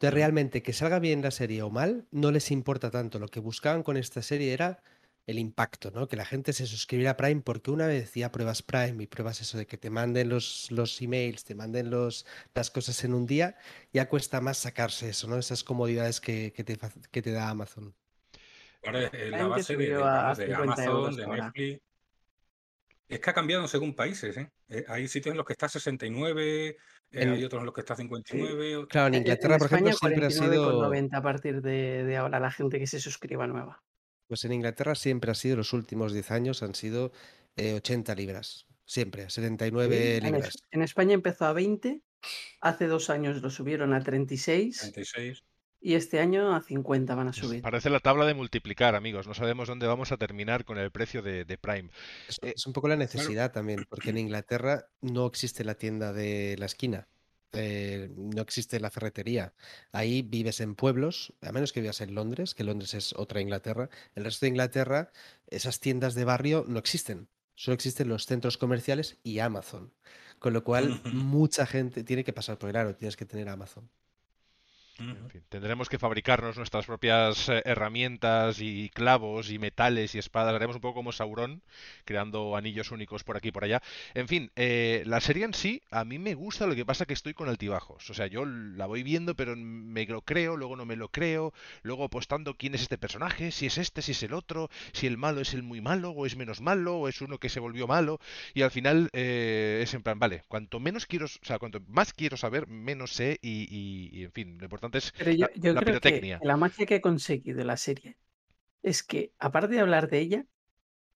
entonces, realmente que salga bien la serie o mal, no les importa tanto. Lo que buscaban con esta serie era el impacto, ¿no? Que la gente se suscribiera a Prime, porque una vez ya pruebas Prime y pruebas eso de que te manden los, los emails, te manden los, las cosas en un día, ya cuesta más sacarse eso, ¿no? Esas comodidades que, te, que te da Amazon. Ahora es la que base de, de, subió a vamos, de 50 Amazon, de. Netflix. Es que ha cambiado según países, ¿eh? Eh, Hay sitios en los que está 69, eh, En- hay otros en los que está 59. o- Claro, en En- en Inglaterra, por ejemplo, España siempre ha sido. 49,90 a partir de, de ahora la gente que se suscriba nueva. Pues en Inglaterra siempre ha sido, los últimos 10 años han sido eh, 80 libras. Siempre, 79 En, Es- libras. en España empezó a 20, hace dos años lo subieron a 36 36. Y este año a 50 van a subir. Parece la tabla de multiplicar, amigos. No sabemos dónde vamos a terminar con el precio de, de Prime. Es, Eh, es un poco la necesidad también, porque en Inglaterra no existe la tienda de la esquina. eh, no existe la ferretería. Ahí vives en pueblos, a menos que vivas en Londres, que Londres es otra Inglaterra. El resto de Inglaterra, esas tiendas de barrio no existen. Solo existen los centros comerciales y Amazon. Con lo cual, *laughs* mucha gente tiene que pasar por claro, tienes que tener Amazon. Tendremos que fabricarnos nuestras propias eh, herramientas y clavos y metales y espadas. Haremos un poco como Sauron, creando anillos únicos por aquí y por allá. En fin, eh, la serie en sí, a mí me gusta, lo que pasa que estoy con altibajos. O sea, yo la voy viendo, pero me lo creo, luego no me lo creo, luego apostando quién es este personaje, si es este, si es el otro, si el malo es el muy malo, o es menos malo, o es uno que se volvió malo. Y al final eh, es en plan, vale, cuanto menos quiero, o sea, cuanto más quiero saber, menos sé, y- y, en fin, lo importante Pero yo, la, yo la creo que pirotecnia. la magia que ha conseguido la serie es que, aparte de hablar de ella,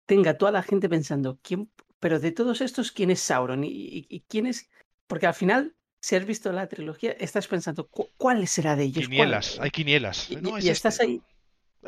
tenga toda la gente pensando, ¿quién, pero de todos estos, ¿quién es Sauron? ¿Y, y- y quién es? Porque al final, si has visto la trilogía, estás pensando, "¿Cu- ¿cuál será de ellos? ¿Cuál?". Quinielas, hay quinielas. Y, No, es y estás este. ahí.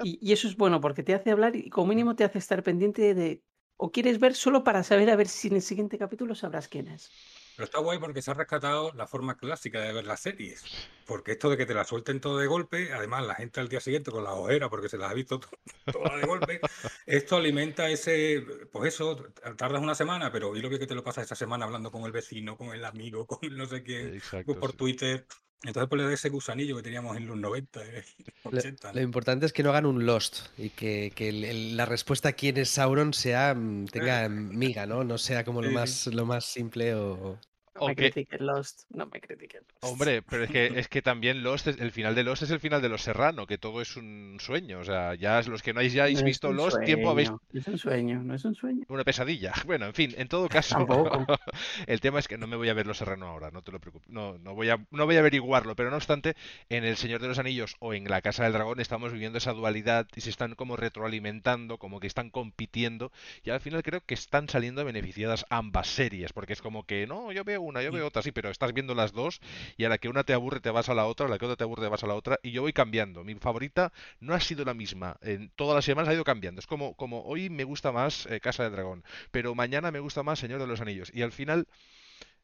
Y, y eso es bueno porque te hace hablar y como mínimo te hace estar pendiente de... O quieres ver solo para saber a ver si en el siguiente capítulo sabrás quién es. Pero está guay porque se ha rescatado la forma clásica de ver las series. Porque esto de que te la suelten todo de golpe, además la gente al día siguiente con la ojera porque se las ha visto to- *laughs* todas de golpe, esto alimenta ese, pues eso, tardas una semana, pero y lo que te lo pasas esa semana hablando con el vecino, con el amigo, con no sé quién, pues Exacto, por sí. Twitter. Entonces da ese gusanillo que teníamos en los 90, eh, *laughs* Lo, 80, lo ¿no? importante es que no hagan un Lost y que, que el- el- la respuesta a quién es Sauron sea mm, tenga *laughs* miga, ¿no? No sea como lo más, lo más simple o... No me critiquen Lost, no me critiquen Lost. Hombre, pero es que, es que *laughs* también Lost, es- el final de Lost es el final de Los Serrano, que todo es un sueño. O sea, ya los que no hayáis No visto Lost, tiempo habéis No es un sueño, no es un sueño. una pesadilla. *laughs* Bueno, en fin, en todo *laughs* caso, Tampoco. el tema es que no me voy a ver Los Serrano ahora, no te lo preocupes. No, no voy a, no voy a averiguarlo, pero no obstante, en El Señor de los Anillos o en La Casa del Dragón estamos viviendo esa dualidad y se están como retroalimentando, como que están compitiendo, y al final creo que están saliendo beneficiadas ambas series, porque es como que, no, yo veo una, yo veo otra, sí, pero estás viendo las dos, y a la que una te aburre te vas a la otra, a la que otra te aburre te vas a la otra, y yo voy cambiando. Mi favorita no ha sido la misma, en todas las semanas ha ido cambiando. Es como, como hoy me gusta más eh, Casa del Dragón, pero mañana me gusta más Señor de los Anillos, y al final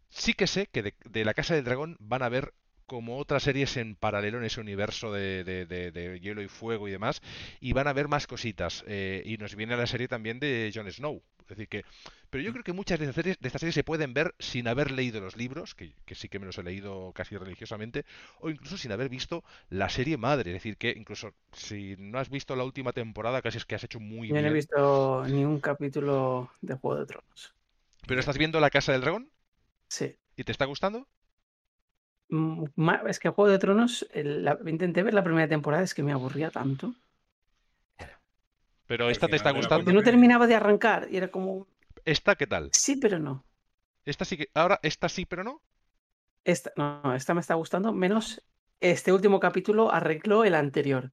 sí que sé que de, de la Casa del Dragón van a ver como otras series en paralelo en ese universo de, de- de- de hielo y fuego y demás, y van a ver más cositas. eh, y nos viene la serie también de Jon Snow. Es decir que, pero yo creo que muchas de estas series, de estas series se pueden ver sin haber leído los libros, que, que sí que me los he leído casi religiosamente, o incluso sin haber visto la serie madre. Es decir que incluso si no has visto la última temporada, casi es que has hecho muy Yo no he bien. visto ni un capítulo de Juego de Tronos. Pero estás viendo La Casa del Dragón Sí. y te está gustando. Es que Juego de Tronos, el- la- intenté ver la primera temporada, es que me aburría tanto. Pero esta te está gustando. No terminaba de arrancar y era como, ¿Esta qué tal? sí, pero no. Esta sí que. Ahora, esta sí, pero no. Esta, no, esta me está gustando, menos este último capítulo arregló el anterior.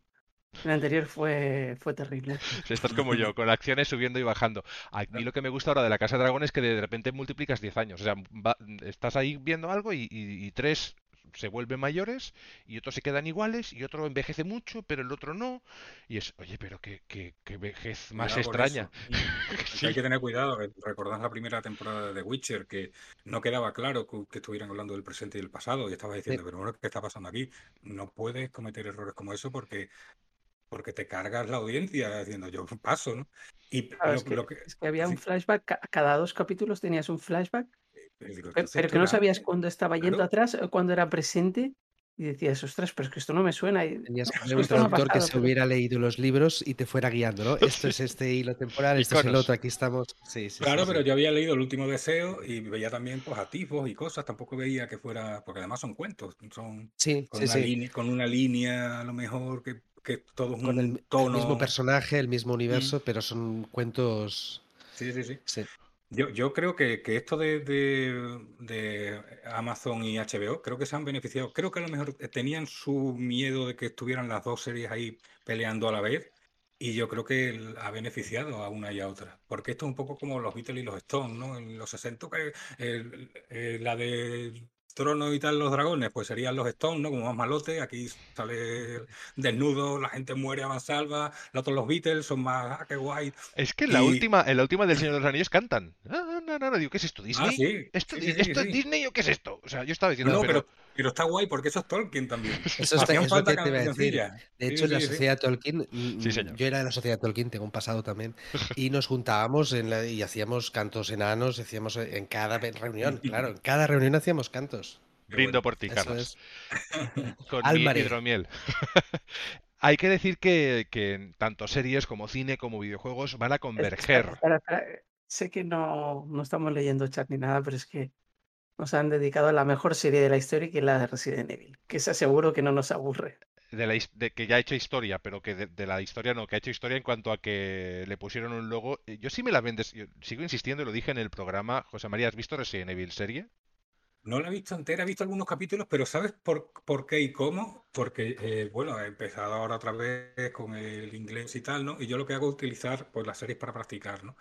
El anterior fue, fue terrible. *laughs* Estás como yo, con acciones subiendo y bajando. A mí lo que me gusta ahora de la Casa de Dragón es que de repente multiplicas 10 años. O sea, va- estás ahí viendo algo y, y- y tres se vuelven mayores y otros se quedan iguales y otro envejece mucho, pero el otro no. Y es, oye, pero qué, qué, qué vejez más Cuidado extraña. *laughs* Hay que tener cuidado. que Recordad la primera temporada de The Witcher, que no quedaba claro que, que estuvieran hablando del presente y del pasado, y estabas diciendo, pero bueno, ¿qué está pasando aquí? No puedes cometer errores como eso porque, porque te cargas la audiencia diciendo, yo paso, ¿no? Y Claro, lo, es, que, lo que- es que había un flashback, ca- cada dos capítulos tenías un flashback, digo, pero esto que no sabías cuándo estaba yendo Claro. atrás o cuándo era presente. Y decías, ostras, pero es que esto no me suena. Y, Tenías que *laughs* "No, tener es un esto no que pasado", se pero- hubiera leído los libros y te fuera guiando, ¿no? Esto es este hilo temporal, *laughs* esto es el otro, aquí estamos. Sí, sí, Claro, sí. pero yo había leído el último deseo y veía también pues atisbos y cosas, tampoco veía que fuera, porque además son cuentos, son Sí, con sí, una sí. línea, con una línea a lo mejor que que todo es un Con el, tono. el mismo personaje, el mismo Mm. universo, pero son cuentos. Sí, sí, sí. sí. Yo, yo creo que, que esto de, de- Amazon y HBO, creo que se han beneficiado. Creo que a lo mejor tenían su miedo de que estuvieran las dos series ahí peleando a la vez. Y yo creo que ha beneficiado a una y a otra. Porque esto es un poco como los Beatles y los Stones, ¿no? En los 60, que eh, la de Trono y tal, los dragones, pues serían los Stones, ¿no? Como más malote. Aquí sale desnudo, la gente muere a mansalva. Los otros, los Beatles, son más, ah, qué guay. Es que en la Y- última, en la última del Señor de los Anillos cantan. Ah, no, no, no, digo, ¿qué es esto? ¿Disney? Ah, sí. ¿Esto, Sí, di- sí, sí, ¿esto es. Disney o qué es esto? O sea, yo estaba diciendo, No, pero, pero, pero está guay porque eso es Tolkien también. *laughs* Eso está- es lo falta que te iba a decir. De Sí, hecho, en la sociedad Tolkien, mm, Sí, señor. yo era de la sociedad Tolkien, tengo un pasado también, *laughs* y nos juntábamos en la- y hacíamos cantos enanos, hacíamos en cada reunión, *laughs* claro, en cada reunión hacíamos cantos. Brindo bueno. por ti, Carlos. es. Con mi Álvarez. hidromiel. Hay que decir que, que tanto series como cine como videojuegos van a Espera, converger. espera, espera. Sé que no, no estamos leyendo chat ni nada, pero es que nos han dedicado a la mejor serie de la historia, que es la de Resident Evil, que se aseguro que no nos aburre. De, la, de que ya ha hecho historia, pero que de, de la historia no, que ha hecho historia en cuanto a que le pusieron un logo. Eh, Yo sí me la vendes, yo sigo insistiendo y lo dije en el programa. José María, ¿has visto Resident Evil serie? No la he visto entera, he visto algunos capítulos, pero ¿sabes por, por qué y cómo? Porque, eh, bueno, he empezado ahora otra vez con el inglés y tal, ¿no? Y yo lo que hago es utilizar pues, las series para practicar, ¿no?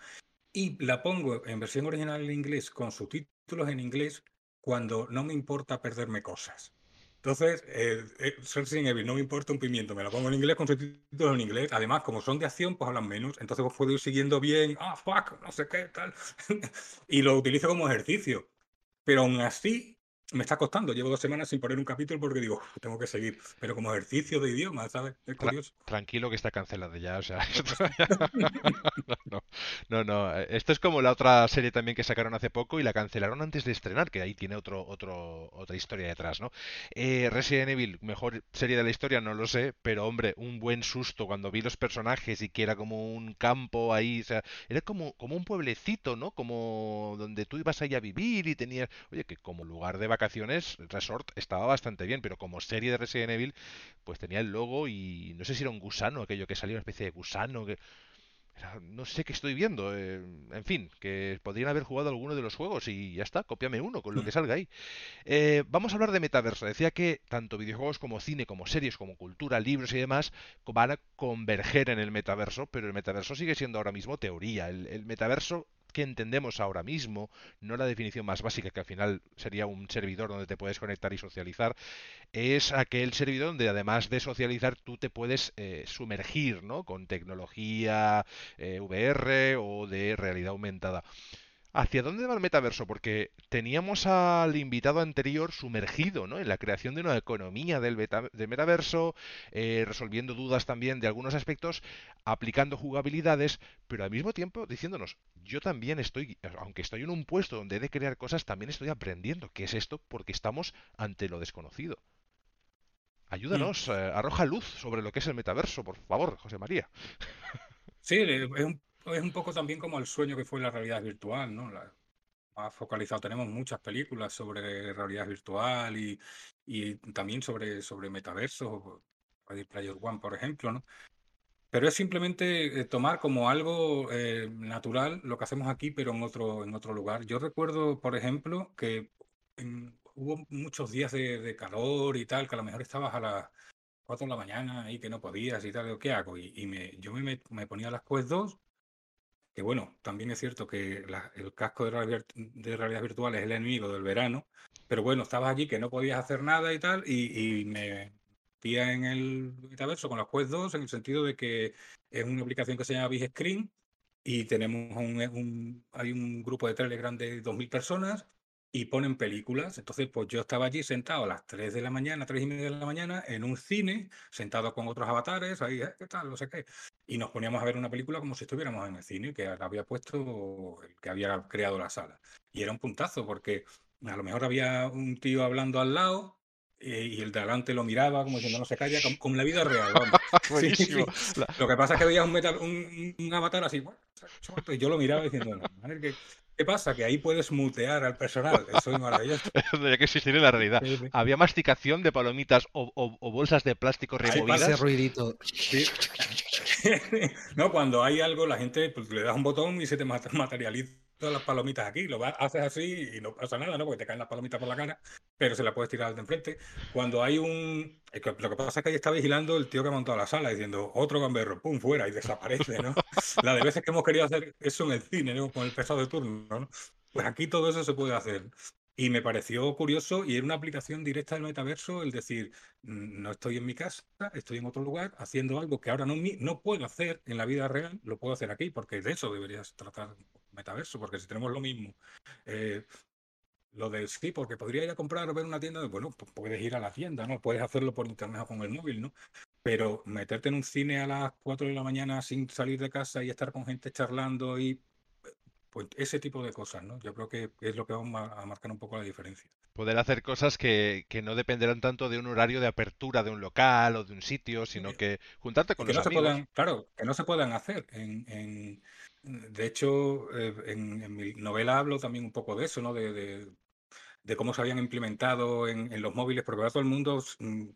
Y la pongo en versión original en inglés con subtítulos en inglés cuando no me importa perderme cosas. Entonces, eh, eh, no me importa un pimiento, me la pongo en inglés con subtítulos en inglés. Además, como son de acción, pues hablan menos. Entonces, pues, puedo ir siguiendo bien, ah, fuck, no sé qué, tal. *laughs* y lo utilizo como ejercicio. Pero aún así me está costando. Llevo dos semanas sin poner un capítulo porque digo, "Uf, tengo que seguir. Pero como ejercicio de idioma, ¿sabes? Es curioso. Tranquilo que está cancelado ya, o sea, *laughs* ya- *laughs* no, no, no, eh, esto es como la otra serie también que sacaron hace poco y la cancelaron antes de estrenar, que ahí tiene otro, otro, otra historia detrás, ¿no? Eh, Resident Evil, mejor serie de la historia, no lo sé, pero hombre, un buen susto cuando vi los personajes y que era como un campo ahí, o sea, era como, como un pueblecito, ¿no? Como donde tú ibas ahí a vivir y tenías, oye, que como lugar de vacaciones, Resort estaba bastante bien, pero como serie de Resident Evil, pues tenía el logo y no sé si era un gusano, aquello que salía una especie de gusano, que no sé qué estoy viendo, eh, en fin, que podrían haber jugado alguno de los juegos y ya está, cópiame uno con lo que salga ahí. Eh, vamos a hablar de metaverso. Decía que tanto videojuegos como cine, como series, como cultura, libros y demás van a converger en el metaverso, pero el metaverso sigue siendo ahora mismo teoría. El, el metaverso entendemos ahora mismo, no la definición más básica, que al final sería un servidor donde te puedes conectar y socializar, es aquel servidor donde además de socializar tú te puedes eh, sumergir, ¿no? Con tecnología eh, VR o de realidad aumentada. ¿Hacia dónde va el metaverso? Porque teníamos al invitado anterior sumergido, ¿no? en la creación de una economía del, beta- del metaverso, eh, resolviendo dudas también de algunos aspectos, aplicando jugabilidades, pero al mismo tiempo diciéndonos, yo también estoy, aunque estoy en un puesto donde he de crear cosas, también estoy aprendiendo qué es esto porque estamos ante lo desconocido. Ayúdanos, eh, arroja luz sobre lo que es el metaverso, por favor, José María. Sí, es un, es un poco también como el sueño que fue la realidad virtual, ¿no? La, más focalizado. Tenemos muchas películas sobre realidad virtual y, y también sobre, sobre metaversos, Ready Player One, por ejemplo, ¿no? Pero es simplemente eh, tomar como algo eh, natural lo que hacemos aquí, pero en otro, en otro lugar. Yo recuerdo, por ejemplo, que en- hubo muchos días de, de calor y tal, que a lo mejor estabas a las 4 de la mañana y que no podías y tal, ¿qué hago? Y, y me, yo me, me ponía las Quest 2, que bueno, también es cierto que la- el casco de realidad, de realidad virtual es el enemigo del verano, pero bueno, estabas allí que no podías hacer nada y tal, y, y me metía en el metaverso con las Quest 2 en el sentido de que es una aplicación que se llama Big Screen y tenemos un, un- hay un grupo de Telegram de 2.000 personas y ponen películas. Entonces, pues yo estaba allí sentado a las 3 de la mañana, 3 y media de la mañana, en un cine, sentado con otros avatares, ahí, "Eh, ¿qué tal? No sé qué. Y nos poníamos a ver una película como si estuviéramos en el cine, que la había puesto el que había creado la sala. Y era un puntazo, porque a lo mejor había un tío hablando al lado. eh, Y el de adelante lo miraba como diciendo no se calla, como, como la vida real, vamos. *laughs* *laughs* Sí, sí. Lo que pasa es que veías un, metal, un, un avatar así, "What? y yo lo miraba diciendo, no, madre que... ¿Qué pasa? Que ahí puedes mutear al personal. Eso es maravilloso. *laughs* Tendría que existir en la realidad. Sí, sí. ¿Había masticación de palomitas o, o- o bolsas de plástico Ahí pasa Ese removidas? ruidito. *laughs* No, cuando hay algo, la gente pues, le das un botón y se te mat- *laughs* materializa las palomitas aquí. Lo vas- haces así y no pasa nada, ¿no? Porque te caen las palomitas por la cara, pero se la puedes tirar al de enfrente. Cuando hay un. Lo que pasa es que ahí está vigilando el tío que ha montado la sala diciendo otro gamberro, pum, fuera y desaparece, ¿no? *laughs* La de veces que hemos querido hacer eso en el cine, ¿no? Con el pesado de turno, ¿no? Pues aquí todo eso se puede hacer. Y me pareció curioso y era una aplicación directa del metaverso el decir, "Mm, no estoy en mi casa, estoy en otro lugar haciendo algo que ahora no, no puedo hacer en la vida real, lo puedo hacer aquí, porque de eso deberías tratar metaverso, porque si tenemos lo mismo, eh, lo de sí, porque podría ir a comprar o ver una tienda, bueno, puedes ir a la tienda, ¿no? Puedes hacerlo por internet o con el móvil, ¿no? Pero meterte en un cine a las 4 de la mañana sin salir de casa y estar con gente charlando y pues ese tipo de cosas, ¿no? Yo creo que es lo que va a ma- a marcar un poco la diferencia. Poder hacer cosas que, que no dependerán tanto de un horario de apertura de un local o de un sitio, sino que juntarte con que los no se puedan, claro, que no se puedan hacer. En, en- de hecho, eh, en, en mi novela hablo también un poco de eso, ¿no? De, de- de cómo se habían implementado en, en los móviles, porque ahora todo el mundo mm,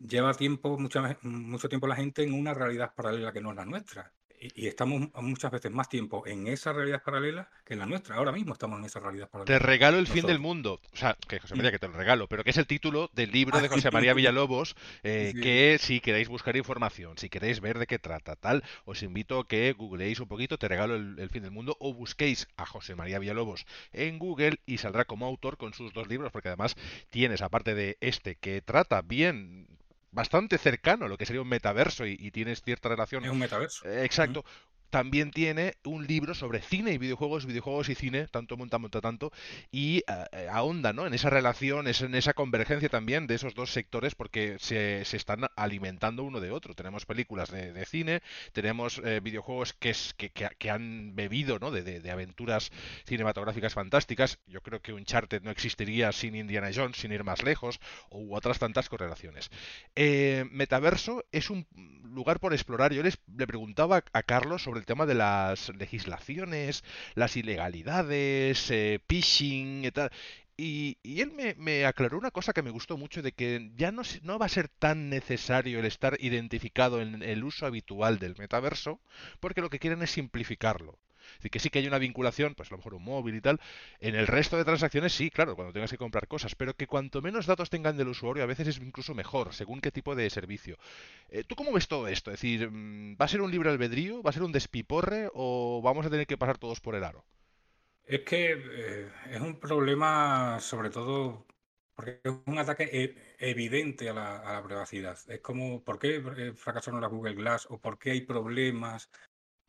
lleva tiempo, mucha, mucho tiempo la gente en una realidad paralela que no es la nuestra. Y, y estamos muchas veces más tiempo en esa realidad paralela que en la nuestra. Ahora mismo estamos en esa realidad Te paralela. regalo el fin del mundo. O sea, que José Mm. María, que te lo regalo, pero que es el título del libro Ah, de José María Villalobos, *laughs* eh, sí. que si queréis buscar información, si queréis ver de qué trata, tal, os invito a que googleéis un poquito, te regalo el, el fin del mundo, o busquéis a José María Villalobos en Google y saldrá como autor con sus dos libros, porque además tienes, aparte de este, que trata bien, bastante cercano a lo que sería un metaverso y, y tienes cierta relación Es un metaverso. eh, Exacto. También tiene un libro sobre cine y videojuegos, videojuegos y cine, tanto monta, monta tanto, y eh, eh, ahonda, ¿no? En esa relación, en esa convergencia también de esos dos sectores, porque se, se están alimentando uno de otro. Tenemos películas de, de cine, tenemos eh, videojuegos que, es, que, que, han bebido, ¿no? De, de, aventuras cinematográficas fantásticas. Yo creo que Uncharted no existiría sin Indiana Jones, sin ir más lejos, u otras tantas correlaciones. Eh, Metaverso es un lugar por explorar. Yo les, le preguntaba a Carlos sobre el tema de las legislaciones, las ilegalidades, eh, phishing y tal. Y, él me, aclaró una cosa que me gustó mucho, de que ya no, no va a ser tan necesario el estar identificado en el uso habitual del metaverso, porque lo que quieren es simplificarlo. Decir, que sí que hay una vinculación, pues a lo mejor un móvil y tal. En el resto de transacciones sí, claro, cuando tengas que comprar cosas, pero que cuanto menos datos tengan del usuario, a veces es incluso mejor, según qué tipo de servicio. Eh, ¿Tú cómo ves todo esto? Es decir, mm, ¿va a ser un libre albedrío? ¿Va a ser un despiporre? ¿O vamos a tener que pasar todos por el aro? Es que eh, es un problema, sobre todo, porque es un ataque e- evidente a la, a la privacidad. Es como, ¿por qué eh, fracasaron las Google Glass? ¿O por qué hay problemas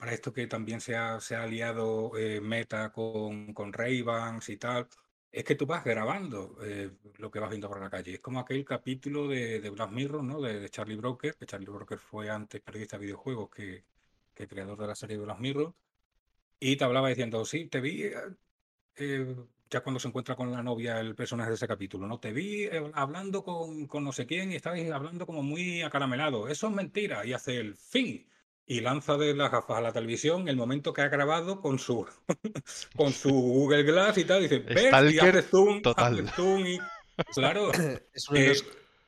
para esto que también se ha, se ha aliado eh, Meta con, con Ray-Bans y tal? Es que tú vas grabando eh, lo que vas viendo por la calle. Es como aquel capítulo de, de Black Mirror, ¿no? De, de Charlie Brooker, que Charlie Brooker fue antes periodista de videojuegos que, que creador de la serie de Black Mirror. Y te hablaba diciendo, sí, te vi, eh, eh, ya cuando se encuentra con la novia el personaje de ese capítulo, ¿no? Te vi eh, hablando con, con no sé quién y estabais hablando como muy acaramelado. Eso es mentira. Y hace el fin. Y lanza de las gafas a la televisión el momento que ha grabado con su *laughs* con su Google Glass y tal. Dice, ¿ves? Y hace zoom, total. hace zoom y... Claro, *coughs* Es uno de Eh, los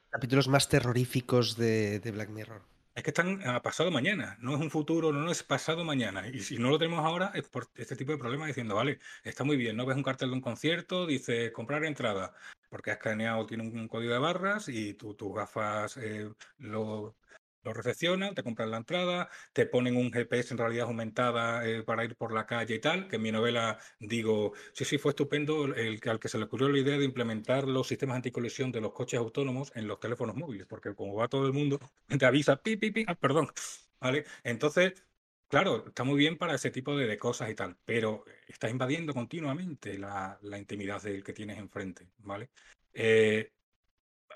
capítulos más terroríficos de, de Black Mirror. Es que están a pasado mañana, no es un futuro, no, no es pasado mañana. Y si no lo tenemos ahora es por este tipo de problemas diciendo, vale, está muy bien, no ves un cartel de un concierto, dice comprar entrada, porque has escaneado, tiene un código de barras y tus gafas eh, lo, lo recepcionan, te compran la entrada, te ponen un GPS en realidad aumentada eh, para ir por la calle y tal, que en mi novela digo, sí, sí, fue estupendo el al que se le ocurrió la idea de implementar los sistemas anticolisión de los coches autónomos en los teléfonos móviles, porque como va todo el mundo, *laughs* te avisa, pi, pi, pi, ah, perdón, ¿vale? Entonces, claro, está muy bien para ese tipo de, de cosas y tal, pero estás invadiendo continuamente la, la intimidad del que tienes enfrente, ¿vale? Eh,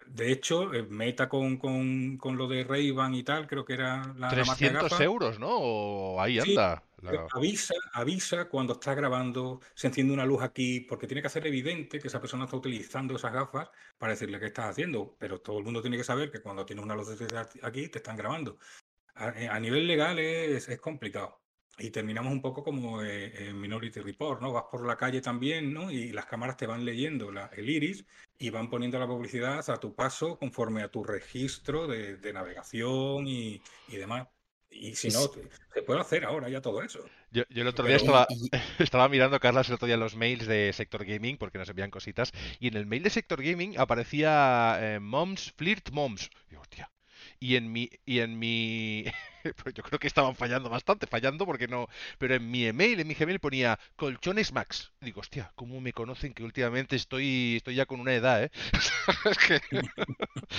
de hecho, eh, Meta con, con, con lo de Ray-Ban y tal, creo que era la, la marca de 300 gafas. euros, ¿no? O ahí anda. La- avisa, avisa cuando está grabando, se enciende una luz aquí, porque tiene que hacer evidente que esa persona está utilizando esas gafas para decirle qué estás haciendo, pero todo el mundo tiene que saber que cuando tienes una luz aquí te están grabando. A, eh, a nivel legal es, es complicado. Y terminamos un poco como eh, en Minority Report, ¿no? Vas por la calle también, ¿no? Y las cámaras te van leyendo la, el iris y van poniendo la publicidad a tu paso conforme a tu registro de, de navegación y, y demás. Y si no, se puede hacer ahora ya todo eso. Yo, yo el otro día Pero- estaba, *laughs* estaba mirando, Carlas, el otro día los mails de Sector Gaming, porque nos envían cositas, y en el mail de Sector Gaming aparecía eh, Moms, Flirt Moms. Y, hostia. Y en mi, y en mi, *laughs* *laughs* pues yo creo que estaban fallando bastante, fallando porque no, pero en mi email, en mi Gmail ponía colchones Max. Y digo, hostia, ¿cómo me conocen que últimamente estoy, estoy ya con una edad, eh? *laughs* Es que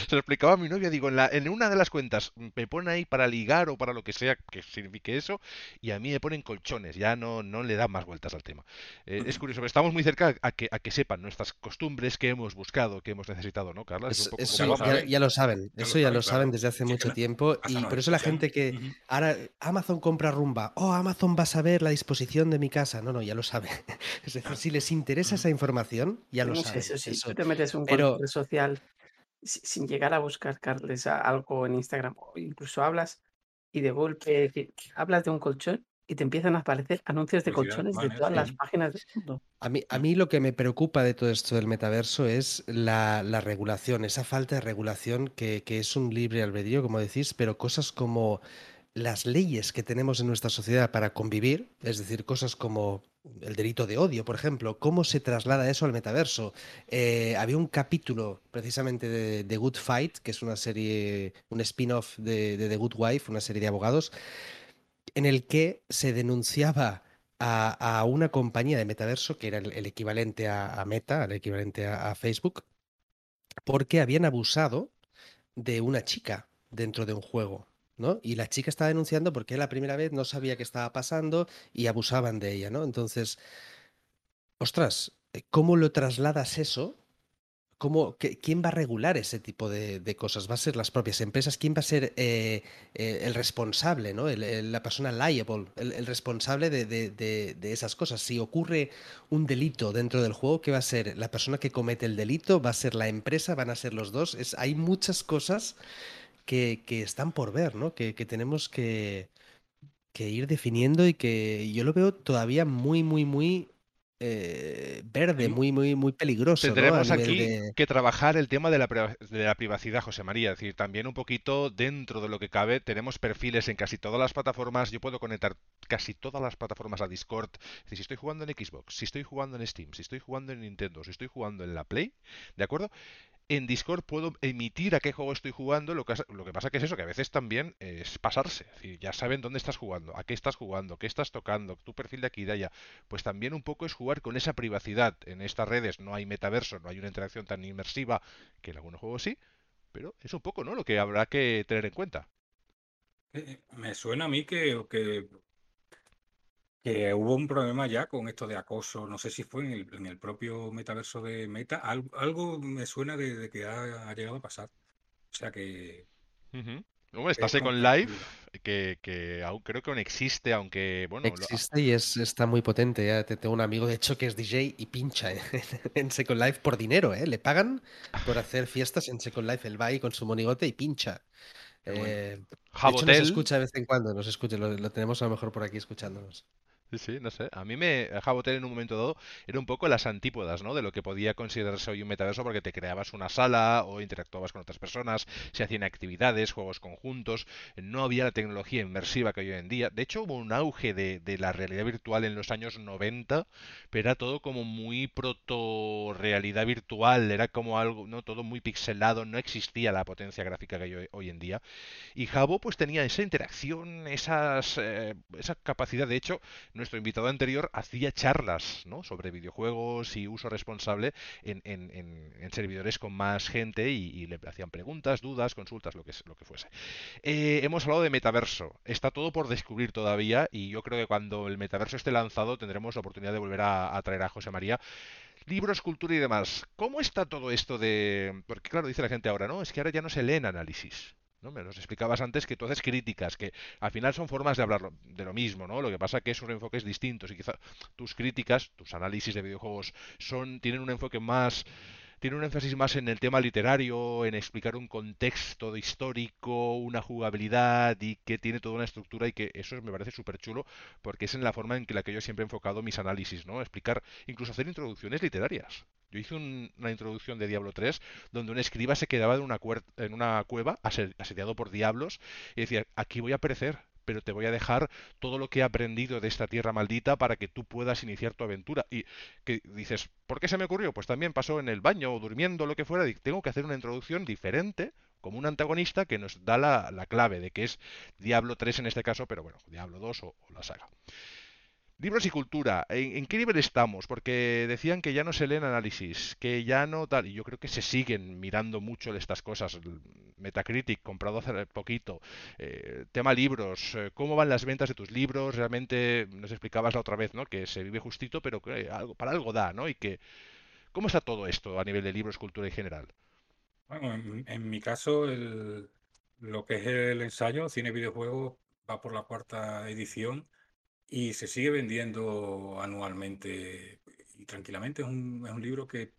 se lo explicaba a mi novia, digo, en, la, en una de las cuentas me pone ahí para ligar o para lo que sea que signifique eso, y a mí me ponen colchones, ya no, no le dan más vueltas al tema. Eh, es curioso, pero estamos muy cerca a que, a que sepan nuestras costumbres que hemos buscado, que hemos necesitado, ¿no, Carla? Es Es- un poco eso como- ya, lo saben, Ya lo eso ya lo saben claro. desde hace Sí, mucho tiempo y por eso la gente que Ahora Amazon compra rumba, oh Amazon va a saber la disposición de mi casa, no, no, ya lo sabe. *laughs* Es decir, si les interesa esa información, ya lo Tenemos saben. eso, si Eso- tú te metes en Pero- social si- sin llegar a buscar, Carles, algo en Instagram, o incluso hablas y de golpe hablas de un colchón y te empiezan a aparecer anuncios de colchones de banners, todas las páginas del mundo. A mí, a mí lo que me preocupa de todo esto del metaverso es la, la regulación, esa falta de regulación que, que es un libre albedrío, como decís, pero cosas como las leyes que tenemos en nuestra sociedad para convivir, es decir, cosas como el delito de odio, por ejemplo, cómo se traslada eso al metaverso. Eh, había un capítulo precisamente de, de Good Fight, que es una serie, un spin-off de, de The Good Wife, una serie de abogados, en el que se denunciaba a, a una compañía de metaverso, que era el, equivalente a, Meta, el equivalente a, Facebook, porque habían abusado de una chica dentro de un juego. ¿no? Y la chica estaba denunciando porque la primera vez no sabía qué estaba pasando y abusaban de ella, ¿no? Entonces, ostras, ¿cómo lo trasladas eso? ¿Cómo, qué- ¿Quién va a regular ese tipo de, cosas? ¿Va a ser las propias empresas? ¿Quién va a ser eh, eh, el responsable, ¿no? La persona liable, el, responsable de, esas cosas? Si ocurre un delito dentro del juego, ¿qué va a ser? ¿La persona que comete el delito? ¿Va a ser la empresa? ¿Van a ser los dos? Hay muchas cosas que, están por ver, ¿no? Que, tenemos que ir definiendo y que yo lo veo todavía muy, muy, muy eh, verde, muy, muy, muy peligroso, Tendremos aquí de- que trabajar el tema de la, de la privacidad, José María. Es decir, también un poquito dentro de lo que cabe, tenemos perfiles en casi todas las plataformas. Yo puedo conectar casi todas las plataformas a Discord. Es decir, si estoy jugando en Xbox, si estoy jugando en Steam, si estoy jugando en Nintendo, si estoy jugando en la Play, ¿de acuerdo? En Discord puedo emitir a qué juego estoy jugando, lo que, lo que pasa que es eso, que a veces también es pasarse. Es decir, ya saben dónde estás jugando, a qué estás jugando, qué estás tocando, tu perfil de aquí y de allá. Pues también un poco es jugar con esa privacidad. En estas redes no hay metaverso, no hay una interacción tan inmersiva, que en algunos juegos sí, pero es un poco, ¿no? Lo que habrá que tener en cuenta. Eh, Me suena a mí que, que hubo un problema ya con esto de acoso. No sé si fue en el, en el propio metaverso de Meta. Algo, algo me suena de, de que ha, ha llegado a pasar. O sea que. Ujú. Hombre, está es Second. Life, que, que aún creo que aún existe, aunque, bueno, lo- Existe y es, está muy potente. Ya te- tengo un amigo, de hecho, que es DJ y pincha en, *laughs* en Second Life por dinero, ¿eh? Le pagan por hacer fiestas en Second Life. Él va ahí con su monigote y pincha. Bueno. Eh, de hecho, nos escucha de vez en cuando, nos escucha, lo, lo tenemos a lo mejor por aquí escuchándonos. Sí, sí, no sé. A mí me Jabotel en un momento dado era un poco las antípodas, ¿no? De lo que podía considerarse hoy un metaverso porque te creabas una sala o interactuabas con otras personas, se hacían actividades, juegos conjuntos, no había la tecnología inmersiva que hay hoy en día. De hecho, hubo un auge de, de la realidad virtual en los años 90, pero era todo como muy proto realidad virtual, era como algo, ¿no? Todo muy pixelado, no existía la potencia gráfica que hay hoy, en día. Y Jabo pues tenía esa interacción, esas, eh, esa capacidad. De hecho, nuestro invitado anterior hacía charlas ¿no? sobre videojuegos y uso responsable en, en- en- en servidores con más gente y, le hacían preguntas, dudas, consultas, lo que, lo que fuese. Eh, hemos hablado de metaverso. Está todo por descubrir todavía y yo creo que cuando el metaverso esté lanzado tendremos la oportunidad de volver a, a traer a José María libros, cultura y demás. ¿Cómo está todo esto de...? Porque claro, dice la gente ahora, ¿no? Es que ahora ya no se leen análisis. ¿No? Me los explicabas antes que haces críticas, que al final son formas de hablar de lo mismo, ¿no? Lo que pasa que son enfoques distintos y quizá tus críticas, tus análisis de videojuegos son tienen un enfoque más tiene un énfasis más en el tema literario, en explicar un contexto histórico, una jugabilidad y que tiene toda una estructura y que eso me parece súper chulo porque es en la forma en que la que yo siempre he enfocado mis análisis, ¿no? Explicar, incluso hacer introducciones literarias. Yo hice una introducción de Diablo 3 donde un escriba se quedaba en una, en una cueva asediado por diablos y decía, aquí voy a perecer, pero te voy a dejar todo lo que he aprendido de esta tierra maldita para que tú puedas iniciar tu aventura. Y que dices, ¿por qué se me ocurrió? Pues también pasó en el baño o durmiendo, lo que fuera, y tengo que hacer una introducción diferente como un antagonista que nos da la, clave de que es Diablo 3 en este caso, pero bueno, Diablo 2 o la saga. Libros y cultura, ¿En, qué nivel estamos? Porque decían que ya no se leen análisis, que ya no tal, y yo creo que se siguen mirando mucho estas cosas. Metacritic, comprado hace poquito, eh, tema libros, eh, ¿cómo van las ventas de tus libros? Realmente nos explicabas la otra vez, ¿no? Que se vive justito, pero que algo, para algo da, ¿no? Y que, ¿cómo está todo esto a nivel de libros, cultura en general? Bueno, en, mi caso, lo que es el ensayo, cine y videojuegos, va por la cuarta edición y se sigue vendiendo anualmente y tranquilamente. Es un, es un libro que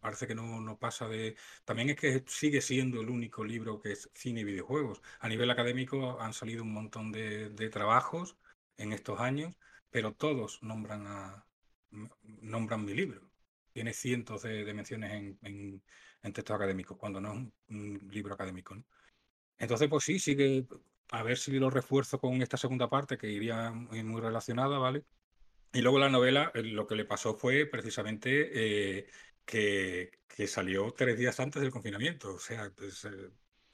parece que no, no, pasa de... También es que sigue siendo el único libro que es cine y videojuegos. A nivel académico han salido un montón de, de trabajos en estos años, pero todos nombran, a, nombran mi libro. Tiene cientos de, menciones en, en, en, textos académicos, cuando no es un, libro académico. Entonces, pues sí, sigue a ver si lo refuerzo con esta segunda parte que iría muy, relacionada, ¿vale? Y luego la novela, eh, lo que le pasó fue precisamente eh, que, salió tres días antes del confinamiento. O sea, pues, eh,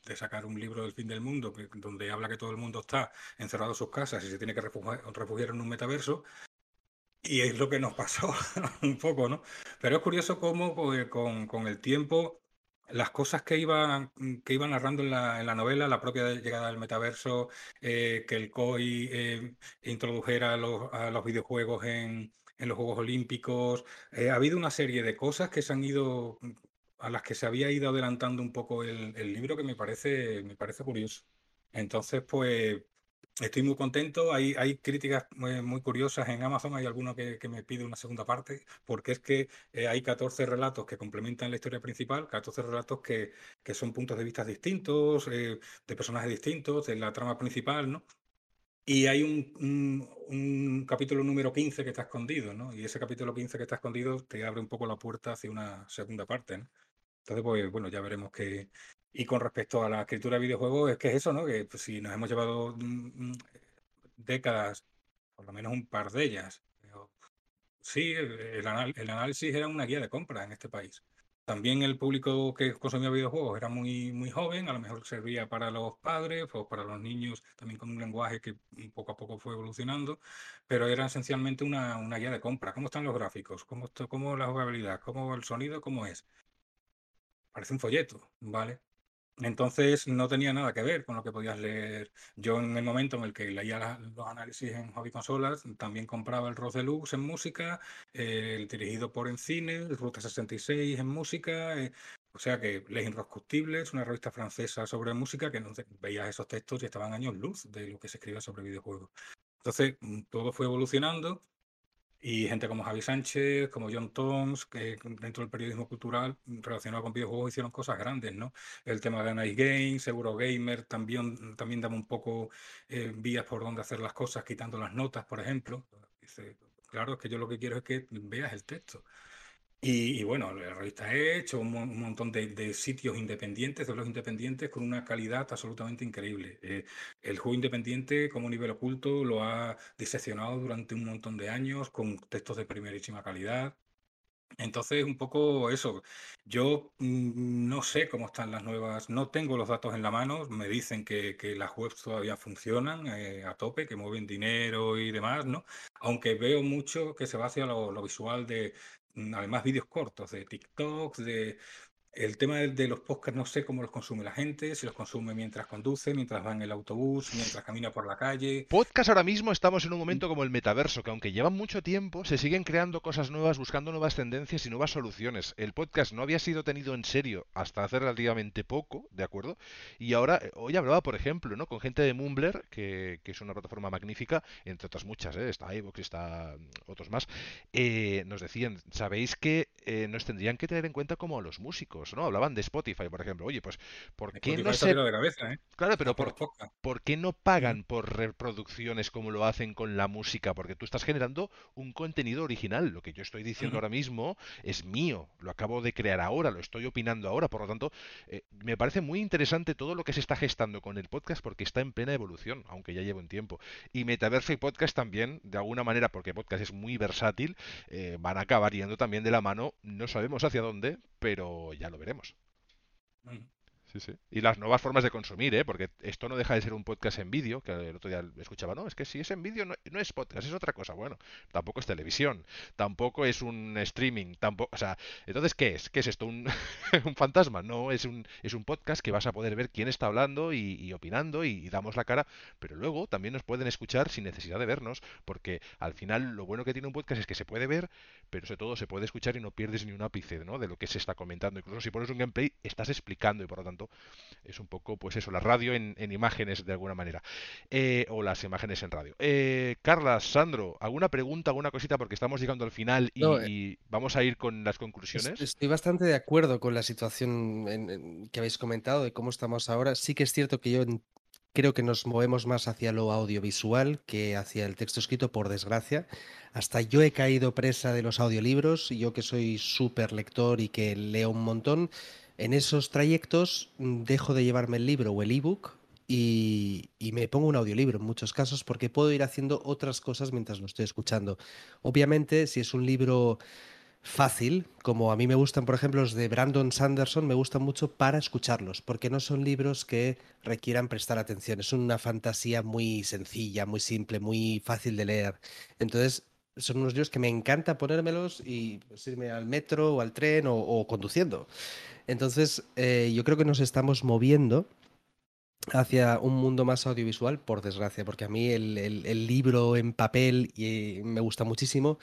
de sacar un libro del fin del mundo, donde habla que todo el mundo está encerrado en sus casas y se tiene que refugiar, en un metaverso. Y es lo que nos *laughs* pasó un poco, ¿no? Pero es curioso cómo pues, con, con el tiempo las cosas que iba, que iba narrando en la, en la novela, la propia llegada del metaverso, eh, que el COI eh, introdujera los, a los videojuegos en, en los Juegos Olímpicos, eh, ha habido una serie de cosas que se han ido, a las que se había ido adelantando un poco el, el libro que me parece, me parece curioso. Entonces, pues Estoy muy contento. Hay, hay críticas muy, curiosas en Amazon. Hay alguno que, me pide una segunda parte, porque es que eh, hay 14 relatos que complementan la historia principal, 14 relatos que, que son puntos de vista distintos, eh, de personajes distintos, de la trama principal, ¿no? Y hay un, un, capítulo número 15 que está escondido, ¿no? Y ese capítulo 15 que está escondido te abre un poco la puerta hacia una segunda parte, ¿no? Entonces, pues bueno, ya veremos qué, y con respecto a la escritura de videojuegos, es que es eso, ¿no? Que pues, si nos hemos llevado mm, mm, décadas, por lo menos un par de ellas, sí, el, análisis era una guía de compra en este país. También el público que consumía videojuegos era muy, muy joven, a lo mejor servía para los padres o para los niños, también con un lenguaje que poco a poco fue evolucionando, pero era esencialmente una, una guía de compra. ¿Cómo están los gráficos? ¿Cómo, cómo la jugabilidad? ¿Cómo el sonido? ¿Cómo es? Parece un folleto, ¿vale? Entonces no tenía nada que ver con lo que podías leer. Yo en el momento en el que leía los análisis en hobby consolas, también compraba el Ross Deluxe en música, el dirigido por Encine, el Ruta 66 en música, eh, o sea que Les Inroscutibles, una revista francesa sobre música, que veías esos textos y estaban años luz de lo que se escribía sobre videojuegos. Entonces mm, todo fue evolucionando y gente como Javi Sánchez, como John Toms, que dentro del periodismo cultural relacionado con videojuegos hicieron cosas grandes, ¿no? El tema de Night Games, Seguro Gamer, también, también daba un poco eh, vías por donde hacer las cosas, quitando las notas, por ejemplo. Dice, claro, es que yo lo que quiero es que veas el texto. Y, bueno, la revista he hecho un, montón de, sitios independientes, de los independientes, con una calidad absolutamente increíble. Eh, el juego independiente, como nivel oculto, lo ha diseccionado durante un montón de años, con textos de primerísima calidad. Entonces, un poco eso. Yo mm, no sé cómo están las nuevas, no tengo los datos en la mano, me dicen que, las webs todavía funcionan eh, a tope, que mueven dinero y demás, ¿no? Aunque veo mucho que se va hacia lo visual de, además vídeos cortos de TikTok, de El tema de, los podcasts no sé cómo los consume la gente, si los consume mientras conduce, mientras va en el autobús, mientras camina por la calle. Podcast ahora mismo estamos en un momento como el metaverso, que aunque llevan mucho tiempo, se siguen creando cosas nuevas, buscando nuevas tendencias y nuevas soluciones. El podcast no había sido tenido en serio hasta hace relativamente poco, ¿de acuerdo? Y ahora, eh, hoy hablaba, por ejemplo, ¿no? con gente de Mumbler, que, que es una plataforma magnífica, entre otras muchas, ¿eh? está iVoox, está mm, otros más, eh, nos decían, sabéis que eh, nos tendrían que tener en cuenta como a los músicos, ¿no? Hablaban de Spotify, por ejemplo. Oye, pues, ¿por qué Spotify no se... tirado de cabeza, ¿eh? Claro, pero por por, los podcasts. ¿por qué no pagan por reproducciones como lo hacen con la música? Porque tú estás generando un contenido original. Lo que yo estoy diciendo ahora mismo es mío. Lo acabo de crear ahora, lo estoy opinando ahora. Por lo tanto, eh, me parece muy interesante todo lo que se está gestando con el podcast porque está en plena evolución, aunque ya llevo un tiempo. Y Metaverso y podcast también, de alguna manera, porque podcast es muy versátil, eh, van a acabar yendo también de la mano. No sabemos hacia dónde, pero ya lo veremos. Sí, sí. Y las nuevas formas de consumir, ¿eh? Porque esto no deja de ser un podcast en vídeo, que el otro día escuchaba, no, es que si es en vídeo no, no es podcast, es otra cosa. Bueno, tampoco es televisión, tampoco es un streaming, tampoco, o sea, entonces, ¿qué es? ¿Qué es esto? ¿Un, *laughs* un fantasma? No, es un, es un podcast que vas a poder ver quién está hablando y, opinando y, y damos la cara, pero luego también nos pueden escuchar sin necesidad de vernos, porque al final lo bueno que tiene un podcast es que se puede ver, pero sobre todo se puede escuchar y no pierdes ni un ápice, ¿no? de lo que se está comentando. Incluso si pones un gameplay, estás explicando y por lo tanto es un poco, pues eso, la radio en, en imágenes de alguna manera. Eh, o las imágenes en radio. Eh, Carla, Sandro, ¿alguna pregunta, alguna cosita? Porque estamos llegando al final y, No, eh, y vamos a ir con las Es- conclusiones. Estoy bastante de acuerdo con la situación en- en que habéis comentado de cómo estamos ahora. Sí que es cierto que yo creo que nos movemos más hacia lo audiovisual que hacia el texto escrito, por desgracia. Hasta yo he caído presa de los audiolibros, y yo que soy súper lector y que leo un montón. En esos trayectos mm, dejo de llevarme el libro o el ebook y, y me pongo un audiolibro en muchos casos porque puedo ir haciendo otras cosas mientras lo estoy escuchando. Obviamente, si es un libro fácil, como a mí me gustan, por ejemplo, los de Brandon Sanderson, me gustan mucho para escucharlos, porque no son libros que requieran prestar atención. Es una fantasía muy sencilla, muy simple, muy fácil de leer. Entonces, son unos libros que me encanta ponérmelos y pues, irme al metro o al tren o, o conduciendo. Entonces, eh, yo creo que nos estamos moviendo hacia un mundo más audiovisual, por desgracia, porque a mí el, el- el libro en papel y, me gusta muchísimo.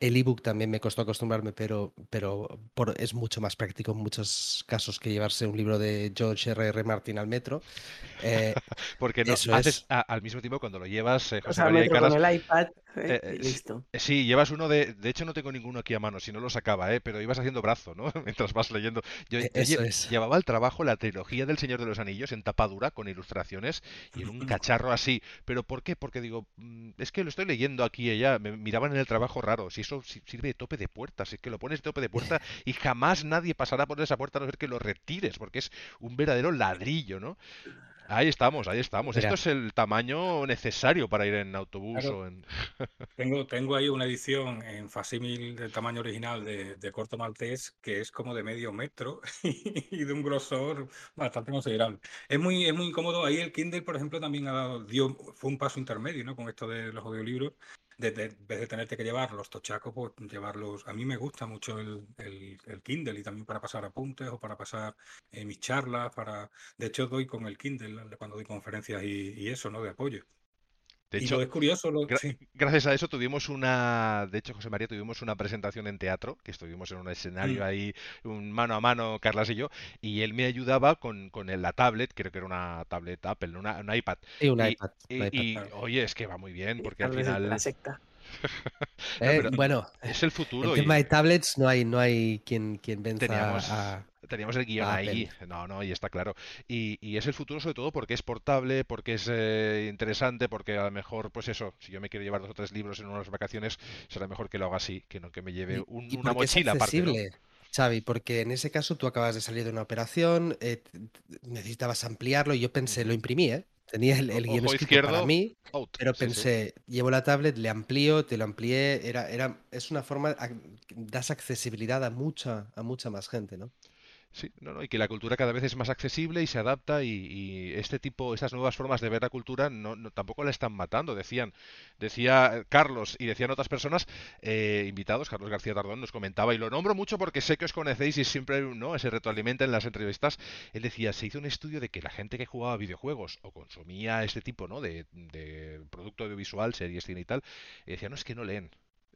El ebook también me costó acostumbrarme, pero, pero por- es mucho más práctico en muchos casos que llevarse un libro de George R. R. Martin al metro. Eh, *laughs* Porque no eso haces es. a- al mismo tiempo cuando lo llevas, eh, O José sea, al María metro con Carlas, el iPad eh, *laughs* eh, y listo. sí, llevas uno de, de hecho no tengo ninguno aquí a mano, si no lo sacaba, ¿eh? Pero ibas haciendo brazo, ¿no? *laughs* Mientras vas leyendo. Yo, E- yo Eso lle- es. llevaba al trabajo la trilogía del Señor de los Anillos en tapadura con ilustraciones y en un *laughs* cacharro así. ¿Pero por qué? Porque digo, mm, es que lo estoy leyendo aquí y allá, me miraban en el trabajo raro, si eso si- sirve de tope de puerta, si es que lo pones de tope de puerta y jamás nadie pasará por esa puerta a no ser que lo retires, porque es un verdadero ladrillo, ¿no? Ahí estamos, ahí estamos. Esto es el tamaño necesario para ir en autobús Claro, o en... *laughs* tengo, tengo ahí una edición en facímil del tamaño original de, de corto maltés que es como de medio metro *laughs* y de un grosor bastante considerable. Es muy, es muy incómodo. Ahí el Kindle, por ejemplo, también ha dado- dio, fue un paso intermedio, ¿no? Con esto de los audiolibros. De, de- en vez de tenerte que llevar los tochacos, pues llevarlos. A mí me gusta mucho el, el- el Kindle y también para pasar apuntes o para pasar eh, mis charlas. Para... De hecho, doy con el Kindle cuando doy conferencias y, y eso, ¿no? De apoyo. De Y hecho, lo es curioso, lo, gra- sí. gracias a eso tuvimos una, de hecho, José María, tuvimos una presentación en teatro, que estuvimos en un escenario Mm. ahí, un mano a mano, Carlas y yo, y él me ayudaba con, con la tablet, creo que era una tablet Apple, una, un iPad. sí, un Y, iPad, un y- iPad. y, Claro. oye, es que va muy bien, porque al de la final secta. *laughs* No, Eh, bueno, es el el futuro tema de y tablets no hay, no hay quien, quien venza teníamos, a, teníamos el guion a ahí, no, no, y está claro. Y, y es el futuro sobre todo porque es portable, porque es eh, interesante, porque a lo mejor, pues eso, si yo me quiero llevar dos o tres libros en unas vacaciones, será mejor que lo haga así, que no que me lleve Y, un- y una mochila aparte, ¿no? Xavi, porque en ese caso tú acabas de salir de una operación, eh, necesitabas ampliarlo y yo pensé, lo imprimí, ¿eh? Tenía el, el guion escrito para izquierdo, mí, out. pero Sí, sí. pensé, llevo la tablet, le amplío, te lo amplié, era, era, es una forma, das accesibilidad a mucha, a mucha más gente, ¿no? Sí, no, no, y que la cultura cada vez es más accesible y se adapta y, este tipo, estas nuevas formas de ver la cultura no, no- tampoco la están matando. Decían, decía Carlos y decían otras personas, eh, invitados, Carlos García Tardón nos comentaba, y lo nombro mucho porque sé que os conocéis y siempre no se retroalimenta en las entrevistas. Él decía, se hizo un estudio de que la gente que jugaba videojuegos o consumía este tipo, ¿no? de, de producto audiovisual, series, cine y tal, decía, no es que no leen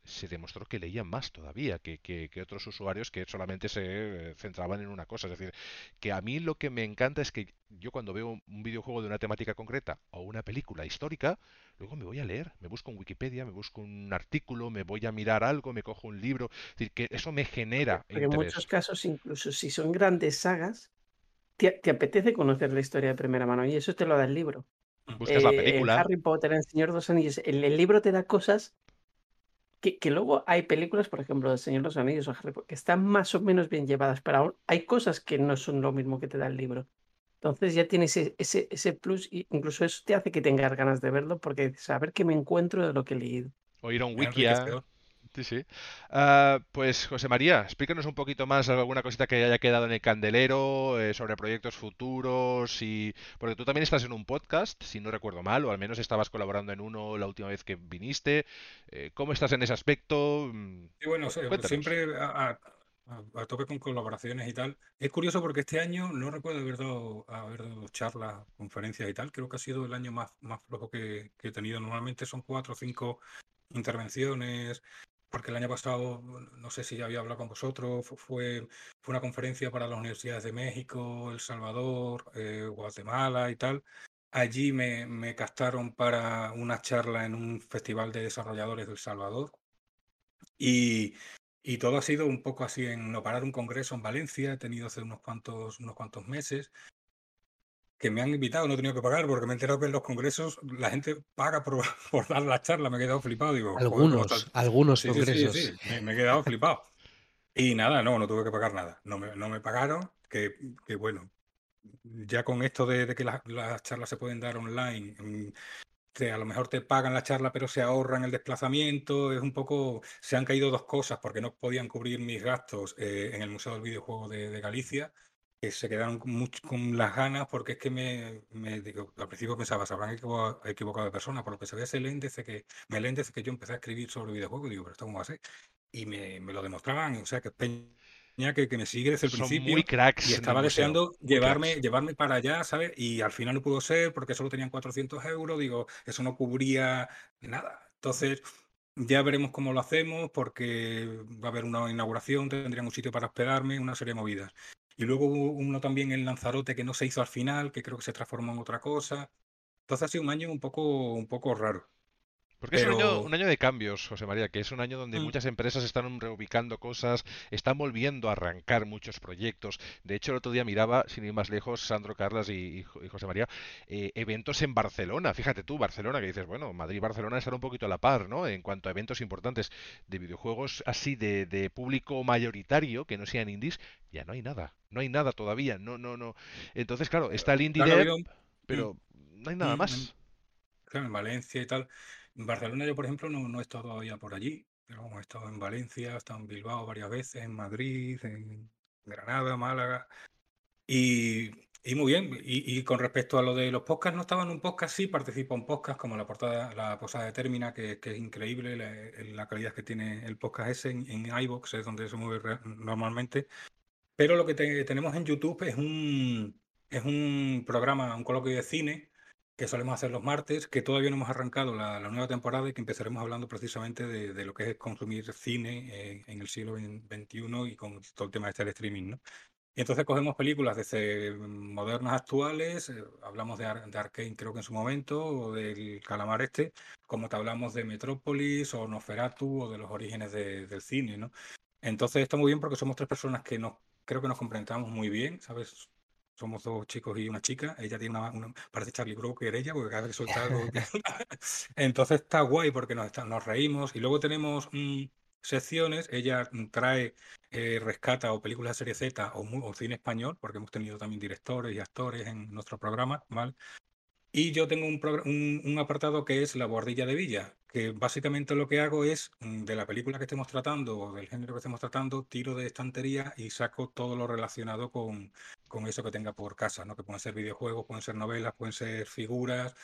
se demostró que leían más todavía que, que- que otros usuarios que solamente se eh, centraban en una cosa. Es decir, que a mí lo que me encanta es que yo cuando veo un videojuego de una temática concreta o una película histórica, luego me voy a leer, me busco en Wikipedia, me busco un artículo, me voy a mirar algo, me cojo un libro. Es decir, que eso me genera Porque en muchos casos, incluso si son grandes sagas, te, te apetece conocer la historia de primera mano y eso te lo da el libro. Buscas la Eh, película. Harry Potter, El Señor de los Anillos, el, el libro te da cosas que, que luego hay películas, por ejemplo, del Señor de los Anillos o Harry Potter, que están más o menos bien llevadas, pero aún hay cosas que no son lo mismo que te da el libro. Entonces ya tienes ese, ese, ese plus y incluso eso te hace que tengas ganas de verlo porque dices, a ver qué me encuentro de lo que he leído. O ir a un wiki a-. Sí, sí. Ah, pues José María, explícanos un poquito más alguna cosita que haya quedado en el candelero eh, sobre proyectos futuros y porque tú también estás en un podcast, si no recuerdo mal, o al menos estabas colaborando en uno la última vez que viniste. Eh, ¿cómo estás en ese aspecto? Mm, Y bueno, se- Cuéntanos. siempre a, a- a- a tope con colaboraciones y tal. Es curioso porque este año no recuerdo haber dado, haber dado charlas, conferencias y tal. Creo que ha sido el año más, más flojo que, que he tenido. Normalmente son cuatro o cinco intervenciones, porque el año pasado, no sé si ya había hablado con vosotros, fu- fue, fue una conferencia para las universidades de México, El Salvador, eh, Guatemala y tal. Allí me, me captaron para una charla en un festival de desarrolladores del Salvador. Y, y todo ha sido un poco así en no parar un congreso en Valencia, he tenido hace unos cuantos, unos cuantos meses, que me han invitado, no he tenido que pagar, porque me he enterado que en los congresos la gente paga por, *laughs* por dar la charla, me he quedado flipado, digo, joder, ¿cómo Algunos, el- algunos Sí, sí, sí, congresos. sí, me, me he quedado flipado. Y nada, no, no tuve que pagar nada, no me, no me pagaron, que, que bueno, ya con esto de, de que las, las charlas se pueden dar online, mm, que a lo mejor te pagan la charla pero se ahorran el desplazamiento, es un poco, se han caído dos cosas porque no podían cubrir mis gastos eh, en el Museo del Videojuego de, de Galicia, que se quedaron con, mucho- con las ganas porque es que me, me digo, al principio pensaba, se habrán equivocado, equivocado de persona, por lo que se ve es el índice que, me que yo empecé a escribir sobre videojuegos, digo, pero esto cómo va a ser, y me, me lo demostraban, o sea que peña que, que me sigue desde el Son principio. muy cracks Y estaba deseando llevarme, cracks. llevarme para allá, ¿sabes? Y al final no pudo ser porque solo tenían 400 euros. Digo, eso no cubría nada. Entonces, ya veremos cómo lo hacemos porque va a haber una inauguración, tendrían un sitio para hospedarme, una serie de movidas. Y luego hubo uno también en Lanzarote que no se hizo al final, que creo que se transformó en otra cosa. Entonces ha sido un año un poco, un poco raro. Porque es un año, un año de cambios, José María, que es un año donde mm, muchas empresas están reubicando cosas, están volviendo a arrancar muchos proyectos. De hecho, el otro día miraba, sin ir más lejos, Sandro Carlas y, y Jo- y José María, eh, eventos en Barcelona. Fíjate tú, Barcelona, que dices, bueno, Madrid y Barcelona están un poquito a la par, ¿no? En cuanto a eventos importantes de videojuegos así de, de público mayoritario, que no sean indies, ya no hay nada. No hay nada todavía. No, no, no. Entonces, claro, está el Indie claro, Dev, mm, pero no hay nada mm, más. claro, en Valencia y tal. Barcelona yo, por ejemplo, no, no he estado todavía por allí, pero vamos, he estado en Valencia, he estado en Bilbao varias veces, en Madrid, en Granada, Málaga. Y, muy bien. Y, con respecto a lo de los podcasts, no estaba en un podcast, sí, participo en podcasts como la portada, la posada de Termina, que, que es increíble la, la calidad que tiene el podcast ese en, en iVoox, es donde se mueve normalmente. Pero lo que te- tenemos en YouTube es un, es un programa, un coloquio de cine que solemos hacer los martes, que todavía no hemos arrancado la, la nueva temporada y que empezaremos hablando precisamente de, de lo que es consumir cine eh, en el siglo XXI y con todo el tema este del streaming, ¿no? Y entonces cogemos películas desde modernas actuales, eh, hablamos de, Ar- de Arcane creo que en su momento, o del Calamar este, como te hablamos de Metrópolis o Nosferatu o de los orígenes de- del cine, ¿no? Entonces está muy bien porque somos tres personas que nos, creo que nos complementamos muy bien, ¿sabes? Somos dos chicos y una chica. Ella tiene una, una- parece Charlie Brooker ella, porque cada vez que suelta algo. *laughs* *laughs* Entonces está guay porque nos, está- nos reímos. Y luego tenemos mm, secciones. Ella trae, eh, rescata o películas de serie Z o cine español, porque hemos tenido también directores y actores en nuestro programa, ¿vale? Y yo tengo un, apartado que es la bordilla de Villa, que básicamente lo que hago es, mm, de la película que estemos tratando o del género que estemos tratando, tiro de estantería y saco todo lo relacionado con, con eso que tenga por casa, ¿no? Que pueden ser videojuegos, pueden ser novelas, pueden ser figuras.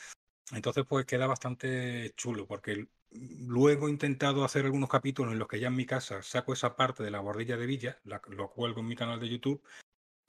Entonces, pues queda bastante chulo, porque luego he intentado hacer algunos capítulos en los que ya en mi casa saco esa parte de la bordilla de Villa, lo cuelgo en mi canal de YouTube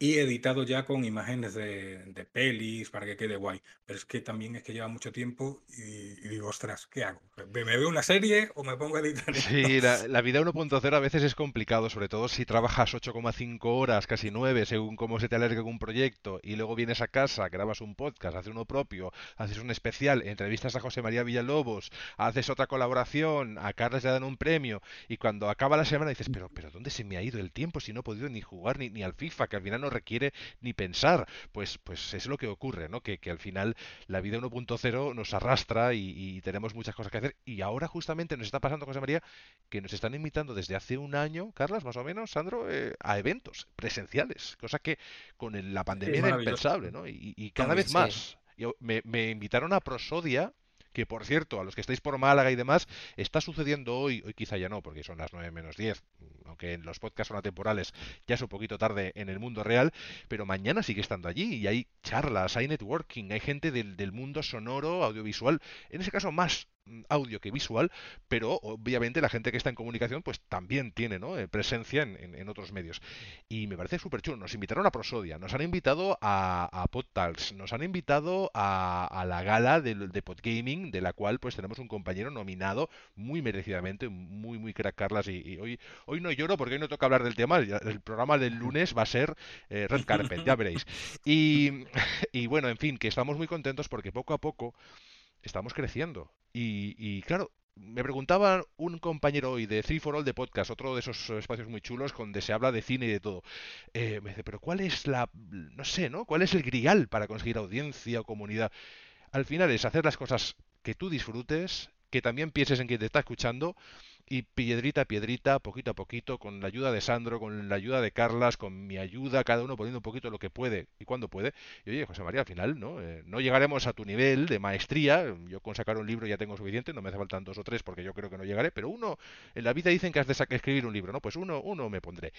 y editado ya con imágenes de, pelis para que quede guay. Pero es que también es que lleva mucho tiempo y, digo, ostras, ¿qué hago? ¿Me, veo una serie o me pongo a editar? Sí, la, *laughs* vida 1.0 a veces es complicado, sobre todo si trabajas 8,5 horas, casi 9, según cómo se te alargue un proyecto, y luego vienes a casa, grabas un podcast, haces uno propio, haces un especial, entrevistas a José María Villalobos, haces otra colaboración, a Carles le dan un premio, y cuando acaba la semana dices, pero, pero ¿dónde se me ha ido el tiempo si no he podido ni jugar ni, ni al FIFA, que al final no requiere ni pensar. Pues, pues es lo que ocurre, ¿no? Que, al final la vida 1.0 nos arrastra y, tenemos muchas cosas que hacer. Y ahora justamente nos está pasando, José María, que nos están invitando desde hace un año, Carlas, más o menos, Sandro, eh, a eventos presenciales, cosa que con la pandemia era impensable, ¿no? Y, cada vez más. me, me invitaron a Prosodia que por cierto, a los que estáis por Málaga y demás, está sucediendo hoy, hoy quizá ya no, porque son las 9 menos 10, aunque en los podcasts son atemporales, ya es un poquito tarde en el mundo real, pero mañana sigue estando allí y hay charlas, hay networking, hay gente del, del mundo sonoro, audiovisual, en ese caso más audio que visual, pero obviamente la gente que está en comunicación pues también tiene ¿no? Eh, presencia en, otros medios. Y me parece súper chulo. Nos invitaron a Prosodia, nos han invitado a, a PodTalks, nos han invitado a, la gala de, de, Podgaming, de la cual pues tenemos un compañero nominado muy merecidamente, muy, muy crack Carlas. Y, hoy, hoy no lloro porque hoy no toca hablar del tema. El, programa del lunes va a ser eh, Red Carpet, ya veréis. Y, *laughs* y bueno, en fin, que estamos muy contentos porque poco a poco estamos creciendo. Y, claro, me preguntaba un compañero hoy de Three for All de podcast, otro de esos espacios muy chulos donde se habla de cine y de todo. Eh, me dice, pero ¿cuál es la, no sé, ¿no? ¿Cuál es el grial para conseguir audiencia o comunidad? Al final es hacer las cosas que tú disfrutes, que también pienses en quien te está escuchando y piedrita a piedrita, poquito a poquito, con la ayuda de Sandro, con la ayuda de Carlas, con mi ayuda, cada uno poniendo un poquito lo que puede y cuando puede. Y oye, José María, al final, ¿no? Eh, no llegaremos a tu nivel de maestría. Yo con sacar un libro ya tengo suficiente, no me hace falta dos o tres porque yo creo que no llegaré, pero uno, en la vida dicen que has de escribir un libro, ¿no? Pues uno, uno me pondré.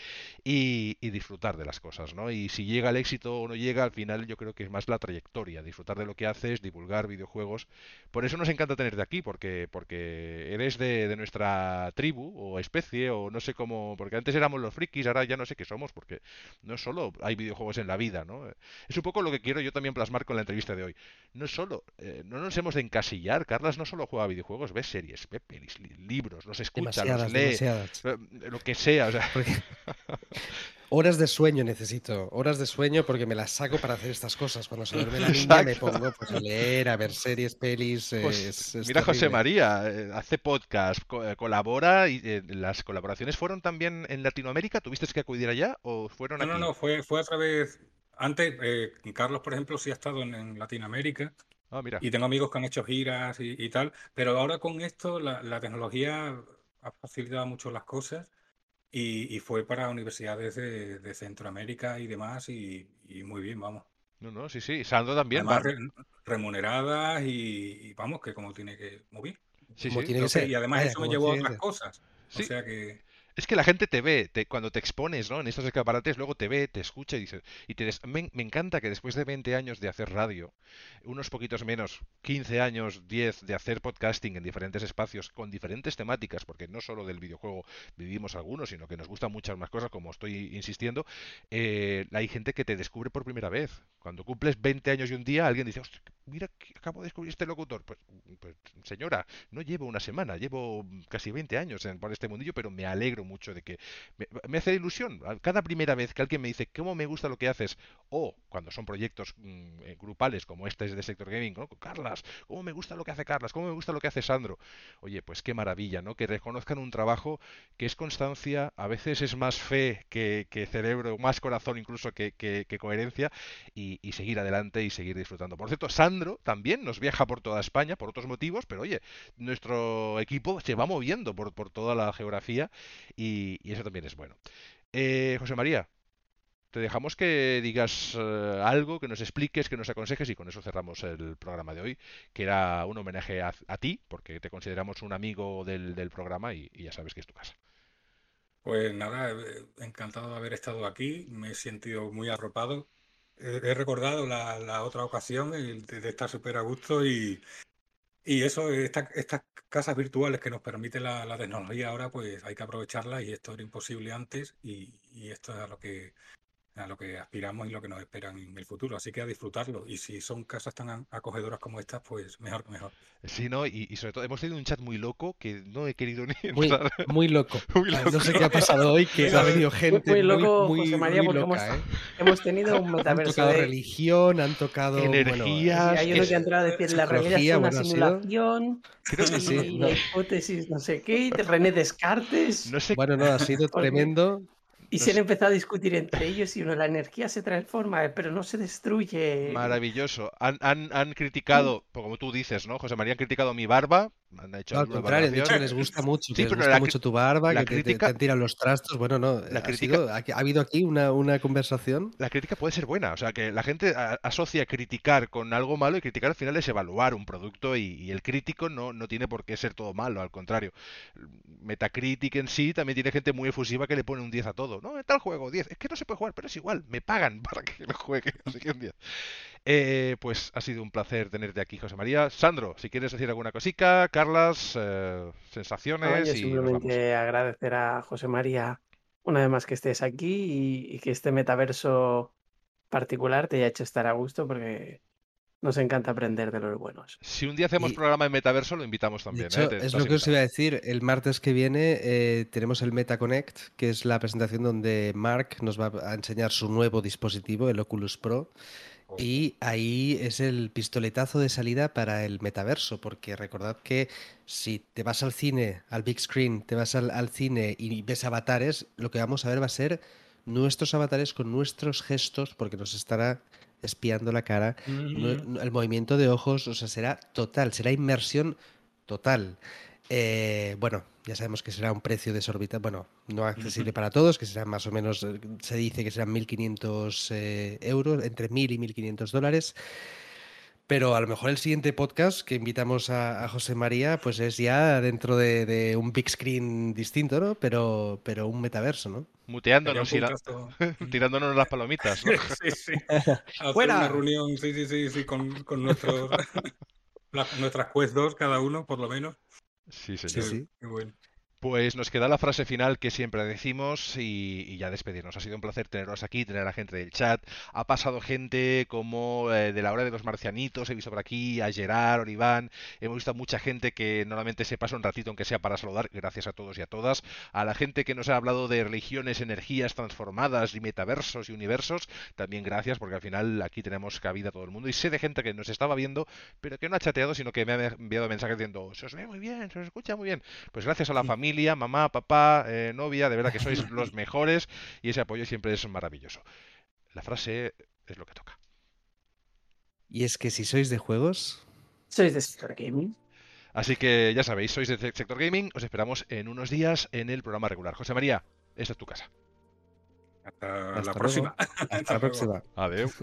Y, y disfrutar de las cosas, ¿no? Y si llega el éxito o no llega, al final yo creo que es más la trayectoria, disfrutar de lo que haces, divulgar videojuegos. Por eso nos encanta tenerte aquí, porque, porque eres de, de nuestra tribu o especie o no sé cómo, porque antes éramos los frikis, ahora ya no sé qué somos, porque no solo hay videojuegos en la vida, ¿no? Es un poco lo que quiero yo también plasmar con la entrevista de hoy. No solo, eh, no nos hemos de encasillar, Carlas no solo juega videojuegos, ve series, ve pelis, libros, los escucha, los lee, eh, lo que sea, o sea. *laughs* Horas de sueño necesito, horas de sueño porque me las saco para hacer estas cosas. Cuando se duerme la niña me pongo pues, a leer, a ver series, pelis. Pues, mira José María, eh, hace podcast, eh, colabora y eh, las colaboraciones fueron también en Latinoamérica. ¿Tuviste que acudir allá o fueron no, aquí? No, no, fue, fue a través. Antes, Carlos, por ejemplo, sí ha estado en, Latinoamérica. Ah, mira. Y tengo amigos que han hecho giras y, tal. Pero ahora con esto, la, la tecnología ha facilitado mucho las cosas y, fue para universidades de, Centroamérica y demás, y, muy bien, vamos. No, no, sí, sí. Sandro también. remuneradas y, vamos, que como tiene que. Muy bien. Sí, sí. Y además eso me llevó a otras cosas. O sea que. Es que la gente te ve, cuando te expones ¿no? en estos escaparates, luego te ve, te escucha y dice, y te me, encanta que después de 20 años de hacer radio, unos poquitos menos, 15 años, 10 de hacer podcasting en diferentes espacios con diferentes temáticas, porque no solo del videojuego vivimos algunos, sino que nos gustan muchas más cosas, como estoy insistiendo, eh, hay gente que te descubre por primera vez. Cuando cumples 20 años y un día, alguien dice, mira, acabo de descubrir este locutor. Pues, pues, señora, no llevo una semana, llevo casi 20 años en, por este mundillo, pero me alegro mucho de que me, hace ilusión. Cada primera vez que alguien me dice cómo me gusta lo que haces, o cuando son proyectos mm, eh, grupales como este es de Sector Gaming. Carlas, cómo me gusta lo que hace Carlas, cómo me gusta lo que hace Sandro. Oye, pues qué maravilla, ¿no? Que reconozcan un trabajo que es constancia, a veces es más fe que, cerebro, más corazón incluso que, coherencia, y, y, seguir adelante y seguir disfrutando. Por cierto, Sandro también nos viaja por toda España por otros motivos, pero oye, nuestro equipo se va moviendo por, por toda la geografía y, eso también es bueno. Eh, José María, te dejamos que digas eh, algo, que nos expliques, que nos aconsejes y con eso cerramos el programa de hoy, que era un homenaje a, a ti, porque te consideramos un amigo del, del programa y, ya sabes que es tu casa. Pues nada, eh, encantado de haber estado aquí, me he sentido muy arropado. He recordado la, otra ocasión de, de estar súper a gusto y, y eso, esta- estas casas virtuales que nos permite la, la tecnología ahora, pues hay que aprovecharlas y esto era imposible antes y, y esto es a lo que, a lo que aspiramos y lo que nos esperan en el futuro. Así que a disfrutarlo. Y si son casas tan acogedoras como estas, pues mejor que mejor. Sí, ¿no? Y, y sobre todo, hemos tenido un chat muy loco que no he querido ni Muy, entrar. muy loco. *laughs* Muy Ah, loco. No sé qué ha pasado hoy, que ha venido gente muy muy, loco, muy, José María, muy porque loca, hemos- ¿eh? Hemos tenido un Han metaverso tocado de... religión, han tocado bueno, Energía. Sí, hay uno que ha entrado a decir la realidad es una bueno, simulación Creo que y sí, la no. hipótesis no sé qué, y René Descartes. No sé, Bueno, no, ha sido tremendo. Y no se han empezado a discutir entre ellos y uno, la energía se transforma, pero no se destruye. maravilloso. Han, han, han criticado, pues como tú dices, ¿no? José María han criticado mi barba. Han hecho No, al contrario, han dicho que les gusta *laughs* mucho, Sí, les gusta mucho tu barba, la que te- te, crítica- te han tirado los trastos. Bueno, no, La ha, crítica- sido- ha, ha habido aquí una, una conversación. La crítica puede ser buena, o sea, que la gente a- asocia criticar con algo malo y criticar al final es evaluar un producto y, y el crítico no, no tiene por qué ser todo malo, al contrario. Metacritic en sí también tiene gente muy efusiva que le pone un 10 a todo. No, en tal juego, 10. Es que no se puede jugar, pero es igual, me pagan *laughs* para que lo juegue, así que un 10. Eh, pues ha sido un placer tenerte aquí, José María. Sandro, si quieres decir alguna cosica, Carlas, eh, No, sensaciones yo y nos vamos. simplemente agradecer a José María una vez más que estés aquí y, y que este metaverso particular te haya hecho estar a gusto porque nos encanta aprender de los buenos. Si un día hacemos Y- programa en Metaverso, lo invitamos De también. hecho, ¿eh? Te- es lo que os iba a decir. El martes que viene eh, tenemos el MetaConnect, que es la presentación donde Mark nos va a enseñar su nuevo dispositivo, el Oculus Pro. Y ahí es el pistoletazo de salida para el metaverso, porque recordad que si te vas al cine, al big screen, te vas al, al cine y ves avatares, lo que vamos a ver va a ser nuestros avatares con nuestros gestos, porque nos estará espiando la cara, Mm. el movimiento de ojos, o sea, será total, será inmersión total. Eh, bueno, ya sabemos que será un precio desorbitado, bueno, no accesible para todos, que será más o menos, eh, se dice que serán 1.500 eh, euros, entre 1.000 y 1.500 dólares. Pero a lo mejor el siguiente podcast que invitamos a, a José María, pues es ya dentro de, de un big screen distinto, ¿no? Pero, pero un metaverso, ¿no? Muteándonos y la- *laughs* tirándonos las palomitas. ¿no? *laughs* Sí, sí. Hacer ¡Fuera! una reunión, sí, sí, sí, sí, con, con nuestros, *laughs* nuestras Quest 2 cada uno, por lo menos. Sí, Sí, señor. sí. Qué bueno. Pues nos queda la frase final que siempre decimos y, y ya despedirnos. Ha sido un placer teneros aquí, tener a la gente del chat. Ha pasado gente como eh, de la hora de los marcianitos, he visto por aquí a Gerard, Oriván. Hemos visto a mucha gente que normalmente se pasa un ratito, aunque sea para saludar. Gracias a todos y a todas. A la gente que nos ha hablado de religiones, energías transformadas y metaversos y universos. También gracias, porque al final aquí tenemos cabida a todo el mundo. Y sé de gente que nos estaba viendo, pero que no ha chateado, sino que me ha enviado mensajes diciendo, se os ve muy bien, se os escucha muy bien. Pues gracias a la familia, mamá, papá, eh, novia, de verdad que sois los *laughs* mejores y ese apoyo siempre es maravilloso. La frase es lo que toca. Y es que si sois de juegos, Sois de Sector Gaming. Así que ya sabéis, sois de Sector Gaming, os esperamos en unos días en el programa regular. José María, esta es tu casa. Hasta, Hasta la *laughs* luego. próxima. hasta la luego. próxima. Adiós.